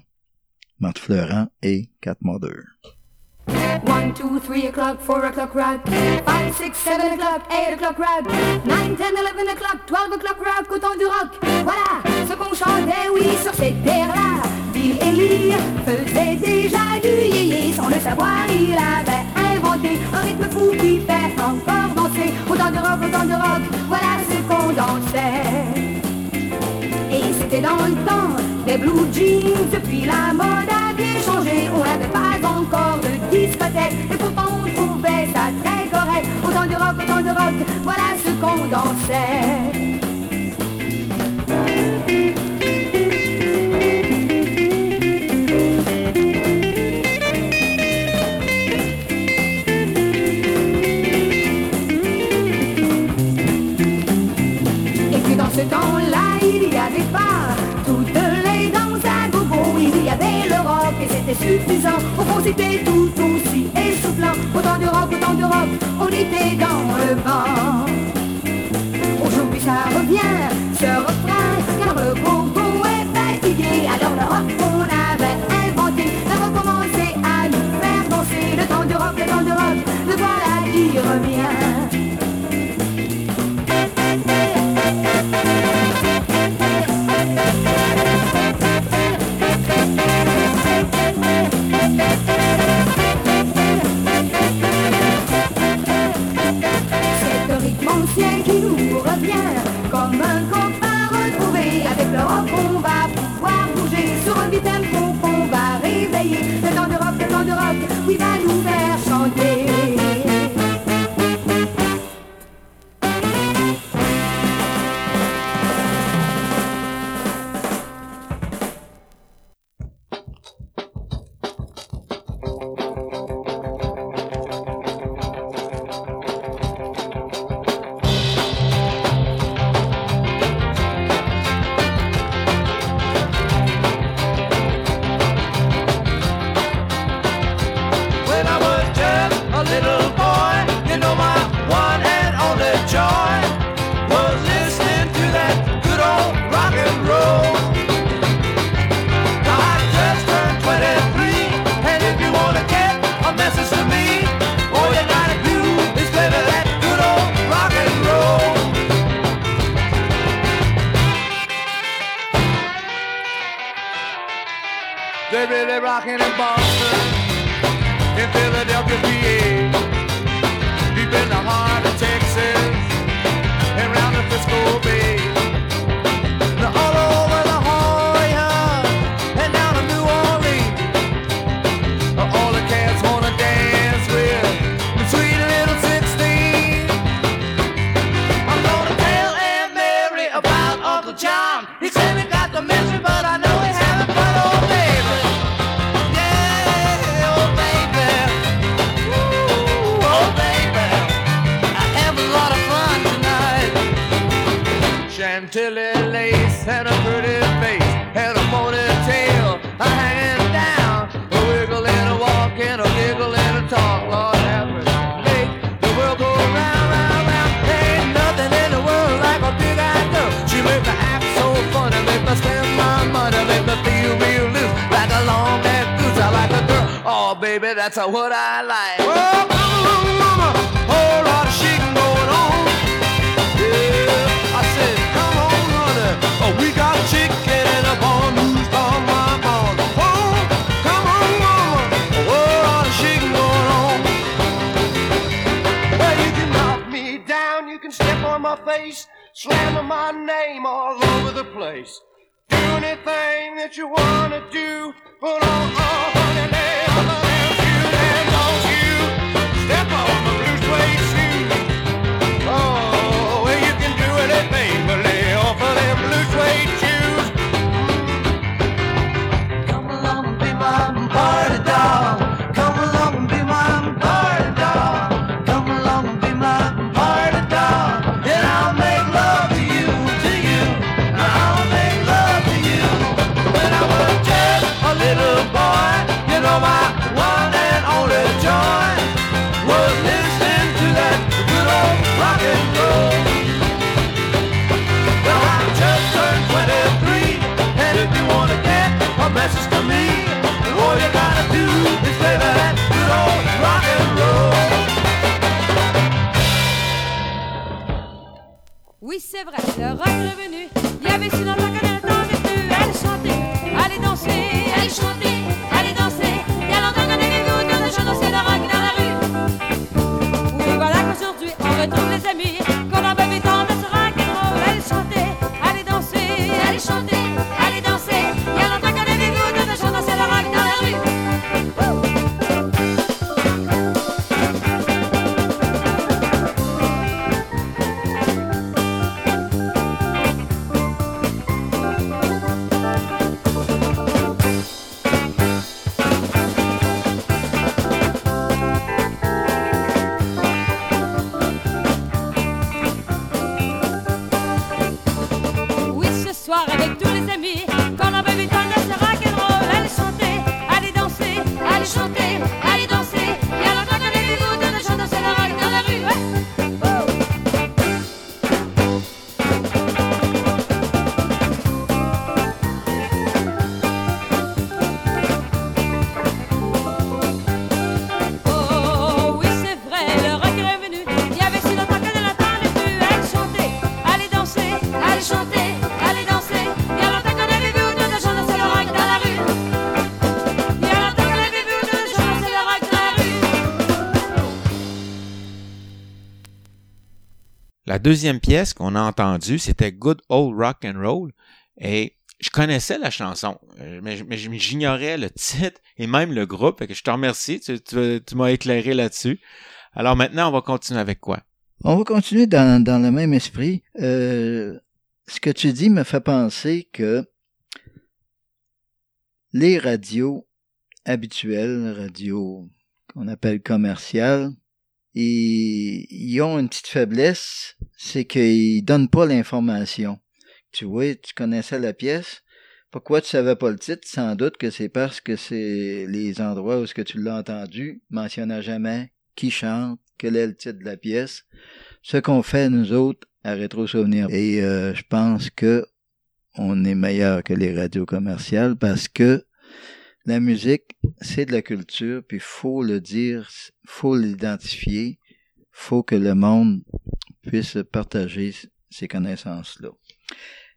Mante Florent et Cat One, two, three o'clock, four o'clock rag. Five, six, seven o'clock, eight o'clock rag. Nine, ten, eleven o'clock, twelve o'clock rag. Autant du rock, voilà ce qu'on chantait, eh oui, sur ces terres-là. Bill et Lire faisaient déjà du yéyé, sans le savoir, il avait inventé un rythme fou qui fait encore danser. Autant de rock, autant de rock, voilà ce qu'on dansait. Et c'était dans le temps des blue jeans, depuis la mode a bien changé, on l'avait pas encore de discothèque Et pourtant on trouvait ça très correct. Autant de rock, autant de rock, voilà ce qu'on dansait. suffisant pour conciter tout aussi essoufflant. Autant de rock, autant de rock, on était dans le vent. Aujourd'hui ça revient, se reprend. Revenu. Il y avait si longtemps qu'elle n'entendait deuxième pièce qu'on a entendue, c'était Good Old Rock and Roll. Et je connaissais la chanson, euh, mais, j'ignorais le titre et même le groupe. Je te remercie, tu m'as éclairé là-dessus. Alors maintenant, on va continuer avec quoi? On va continuer dans, dans le même esprit. Euh, ce que tu dis me fait penser que les radios habituelles, radios qu'on appelle commerciales, ils, ils ont une petite faiblesse, c'est qu'ils donnent pas l'information. Tu vois, tu connaissais la pièce. Pourquoi tu savais pas le titre? Sans doute que c'est parce que c'est les endroits où ce que tu l'as entendu mentionnent jamais qui chante, quel est le titre de la pièce. Ce qu'on fait, nous autres, à Rétro Souvenir. Et euh, je pense que on est meilleur que les radios commerciales parce que la musique, c'est de la culture, puis faut le dire, faut l'identifier, faut que le monde puisse partager ces connaissances-là.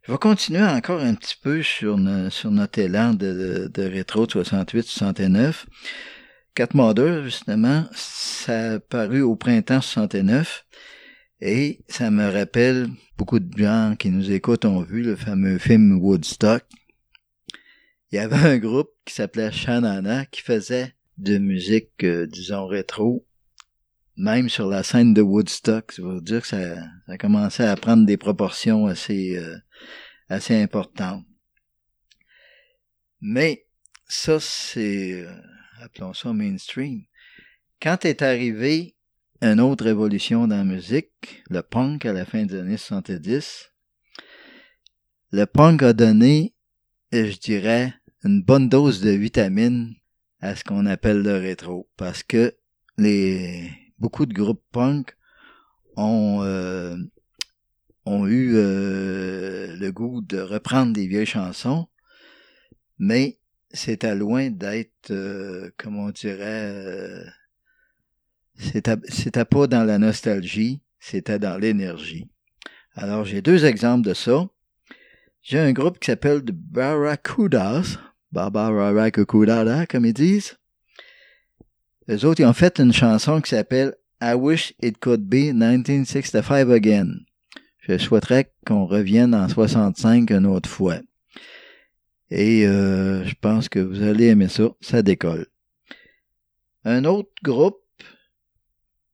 Je vais continuer encore un petit peu sur, no- sur notre élan de, de, de rétro 68-69. Cat Mother, justement, ça a paru au printemps 69 et ça me rappelle beaucoup de gens qui nous écoutent ont vu le fameux film Woodstock. Il y avait un groupe qui s'appelait Shanana qui faisait de musique, euh, disons, rétro, même sur la scène de Woodstock. Ça veut dire que ça, ça commençait à prendre des proportions assez, euh, assez importantes. Mais ça, c'est, euh, appelons ça mainstream. Quand est arrivé une autre révolution dans la musique, le punk à la fin des années 70, le punk a donné, je dirais, une bonne dose de vitamines à ce qu'on appelle le rétro. Parce que les, beaucoup de groupes punk ont, euh, ont eu euh, le goût de reprendre des vieilles chansons, mais c'était loin d'être, euh, comment on dirait, euh, c'était pas dans la nostalgie, c'était dans l'énergie. Alors, j'ai deux exemples de ça. J'ai un groupe qui s'appelle The Barracudas, comme ils disent. Les autres, ils ont fait une chanson qui s'appelle I Wish It Could Be 1965 Again. Je souhaiterais qu'on revienne en 65 une autre fois. Et euh, je pense que vous allez aimer ça, ça décolle. Un autre groupe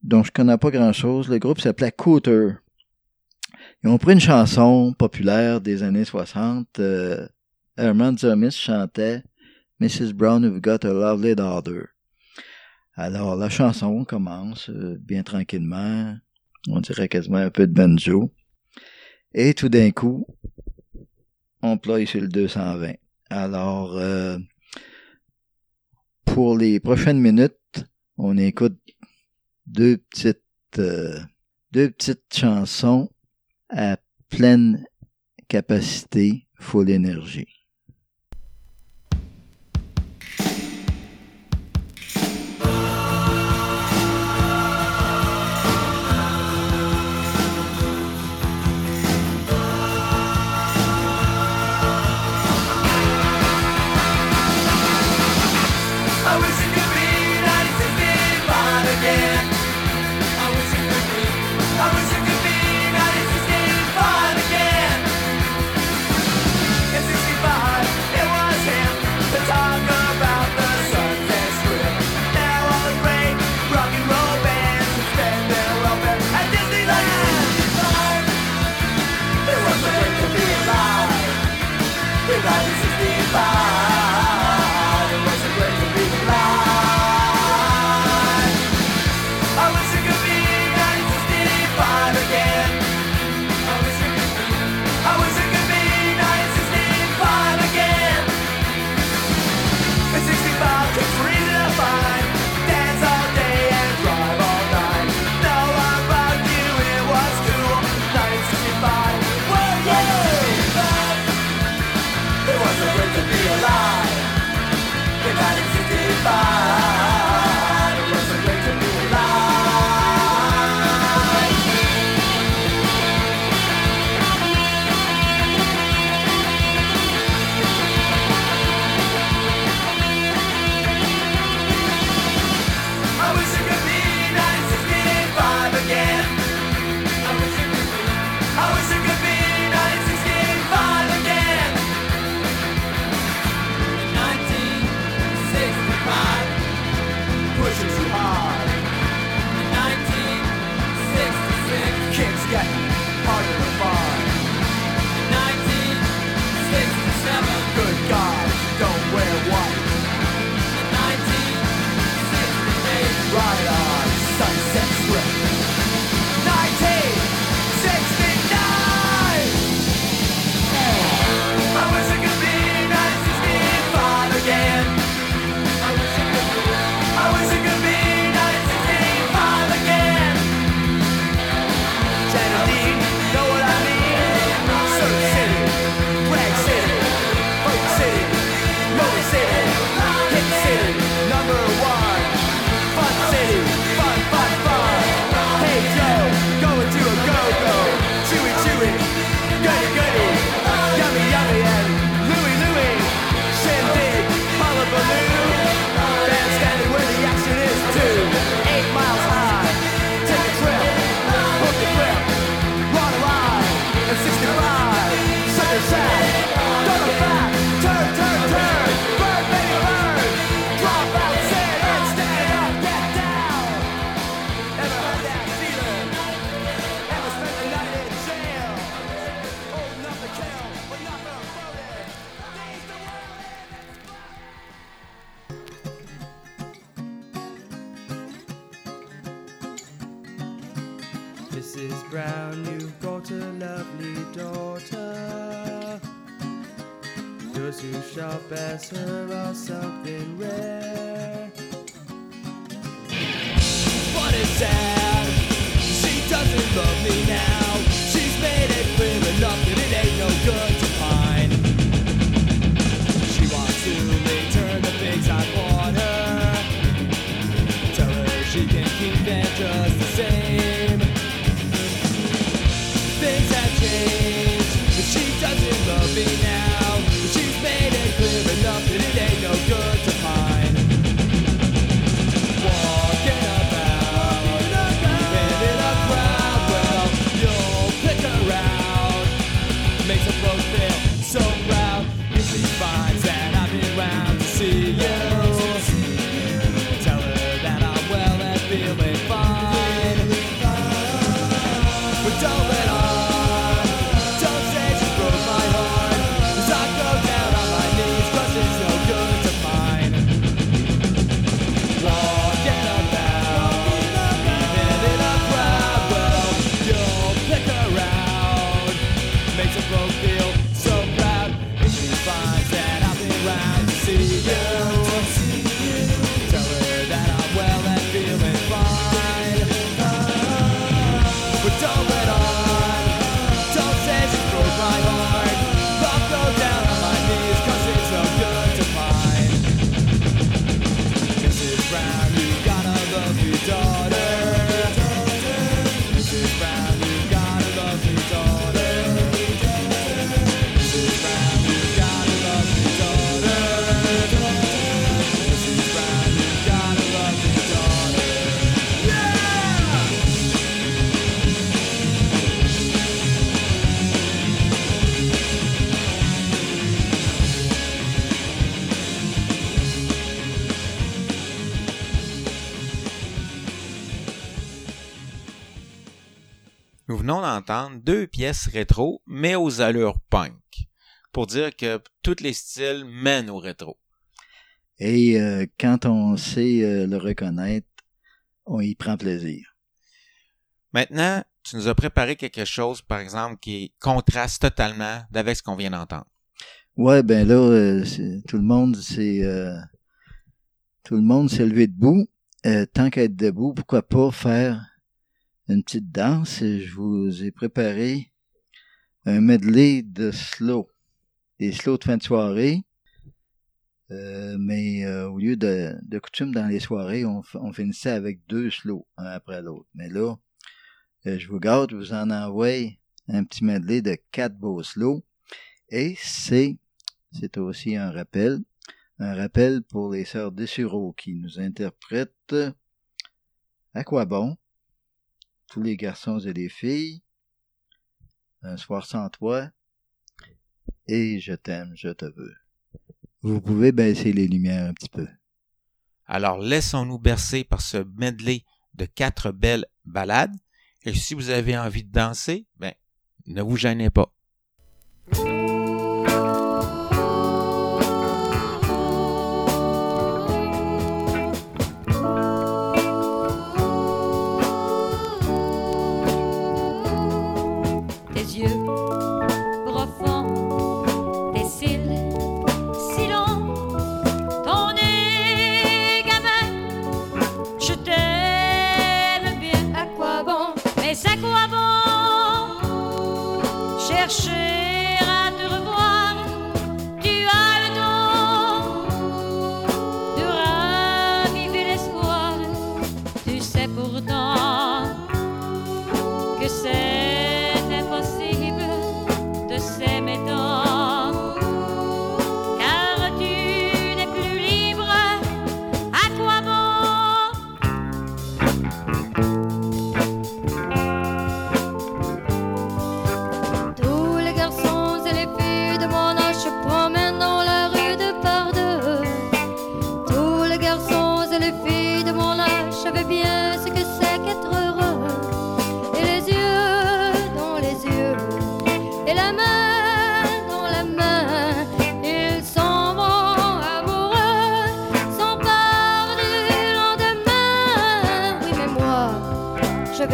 dont je connais pas grand-chose, le groupe s'appelait Cooter. Ils ont pris une chanson populaire des années 60. Euh, Herman Zemis chantait Mrs. Brown, you've got a lovely daughter. Alors, la chanson commence euh, bien tranquillement. On dirait quasiment un peu de banjo. Et tout d'un coup, on ploie sur le 220. Alors, euh, pour les prochaines minutes, on écoute deux petites, euh, deux petites chansons à pleine capacité, full énergie. shop as her of something rare. But it's sad, she doesn't love me now. entendre deux pièces rétro, mais aux allures punk, pour dire que tous les styles mènent au rétro. Et euh, quand on sait euh, le reconnaître, on y prend plaisir. Maintenant, tu nous as préparé quelque chose, par exemple, qui contraste totalement avec ce qu'on vient d'entendre. Ouais, ben là, euh, tout le monde s'est tout le monde s'est levé debout. tant qu'être debout, pourquoi pas faire une petite danse? Je vous ai préparé un medley de slow. Des slows de fin de soirée. Euh, mais euh, au lieu de, de coutume dans les soirées, on finissait avec deux slows, un après l'autre. Mais là, euh, je vous garde, je vous en envoie un petit medley de quatre beaux slows. Et c'est, c'est aussi un rappel, un rappel pour les sœurs Dessureau qui nous interprètent À quoi bon? Tous les garçons et les filles, Un soir sans toi, et Je t'aime, je te veux. Vous pouvez baisser les lumières un petit peu. Alors laissons-nous bercer par ce medley de quatre belles ballades. Et si vous avez envie de danser, ben, ne vous gênez pas.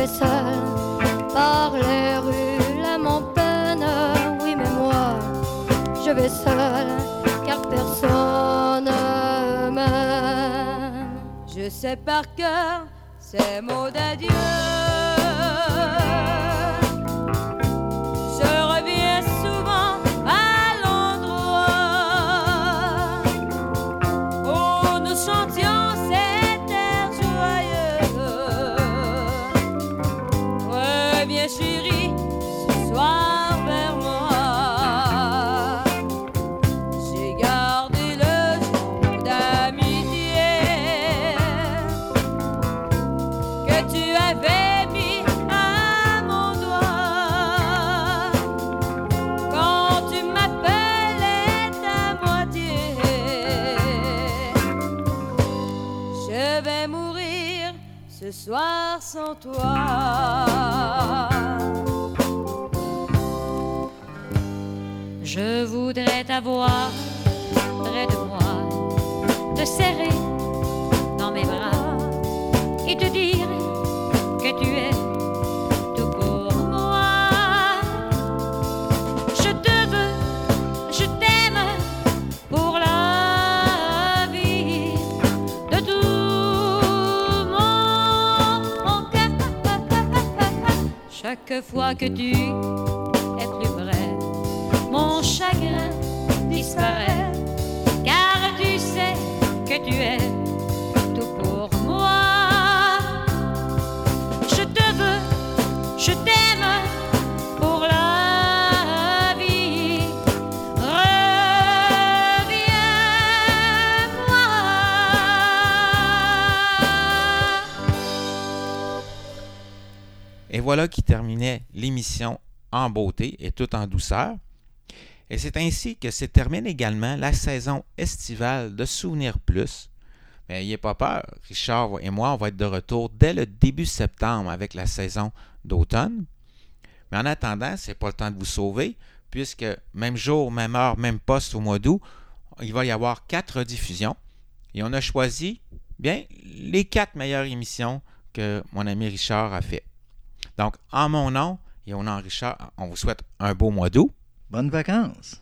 Seul par les rues l'âme en peine oui mais moi je vais seul car personne m'aime je sais par cœur ces mots d'adieu sans toi. Je voudrais t'avoir près de moi, te serrer dans mes bras et te dire Chaque fois que tu es plus près, mon chagrin disparaît, car tu sais que tu es tout pour moi. Je te veux, je t'aime pour la vie. Reviens-moi. Et voilà qui l'émission en beauté et tout en douceur. Et c'est ainsi que se termine également la saison estivale de Souvenir Plus. Mais n'ayez pas peur, Richard et moi, on va être de retour dès le début septembre avec la saison d'automne. Mais en attendant, c'est pas le temps de vous sauver. puisque même jour, même heure, même poste au mois d'août, il va y avoir quatre diffusions. Et on a choisi, bien, les quatre meilleures émissions que mon ami Richard a fait. Donc, en mon nom et Richard, on vous souhaite un beau mois d'août. Bonnes vacances.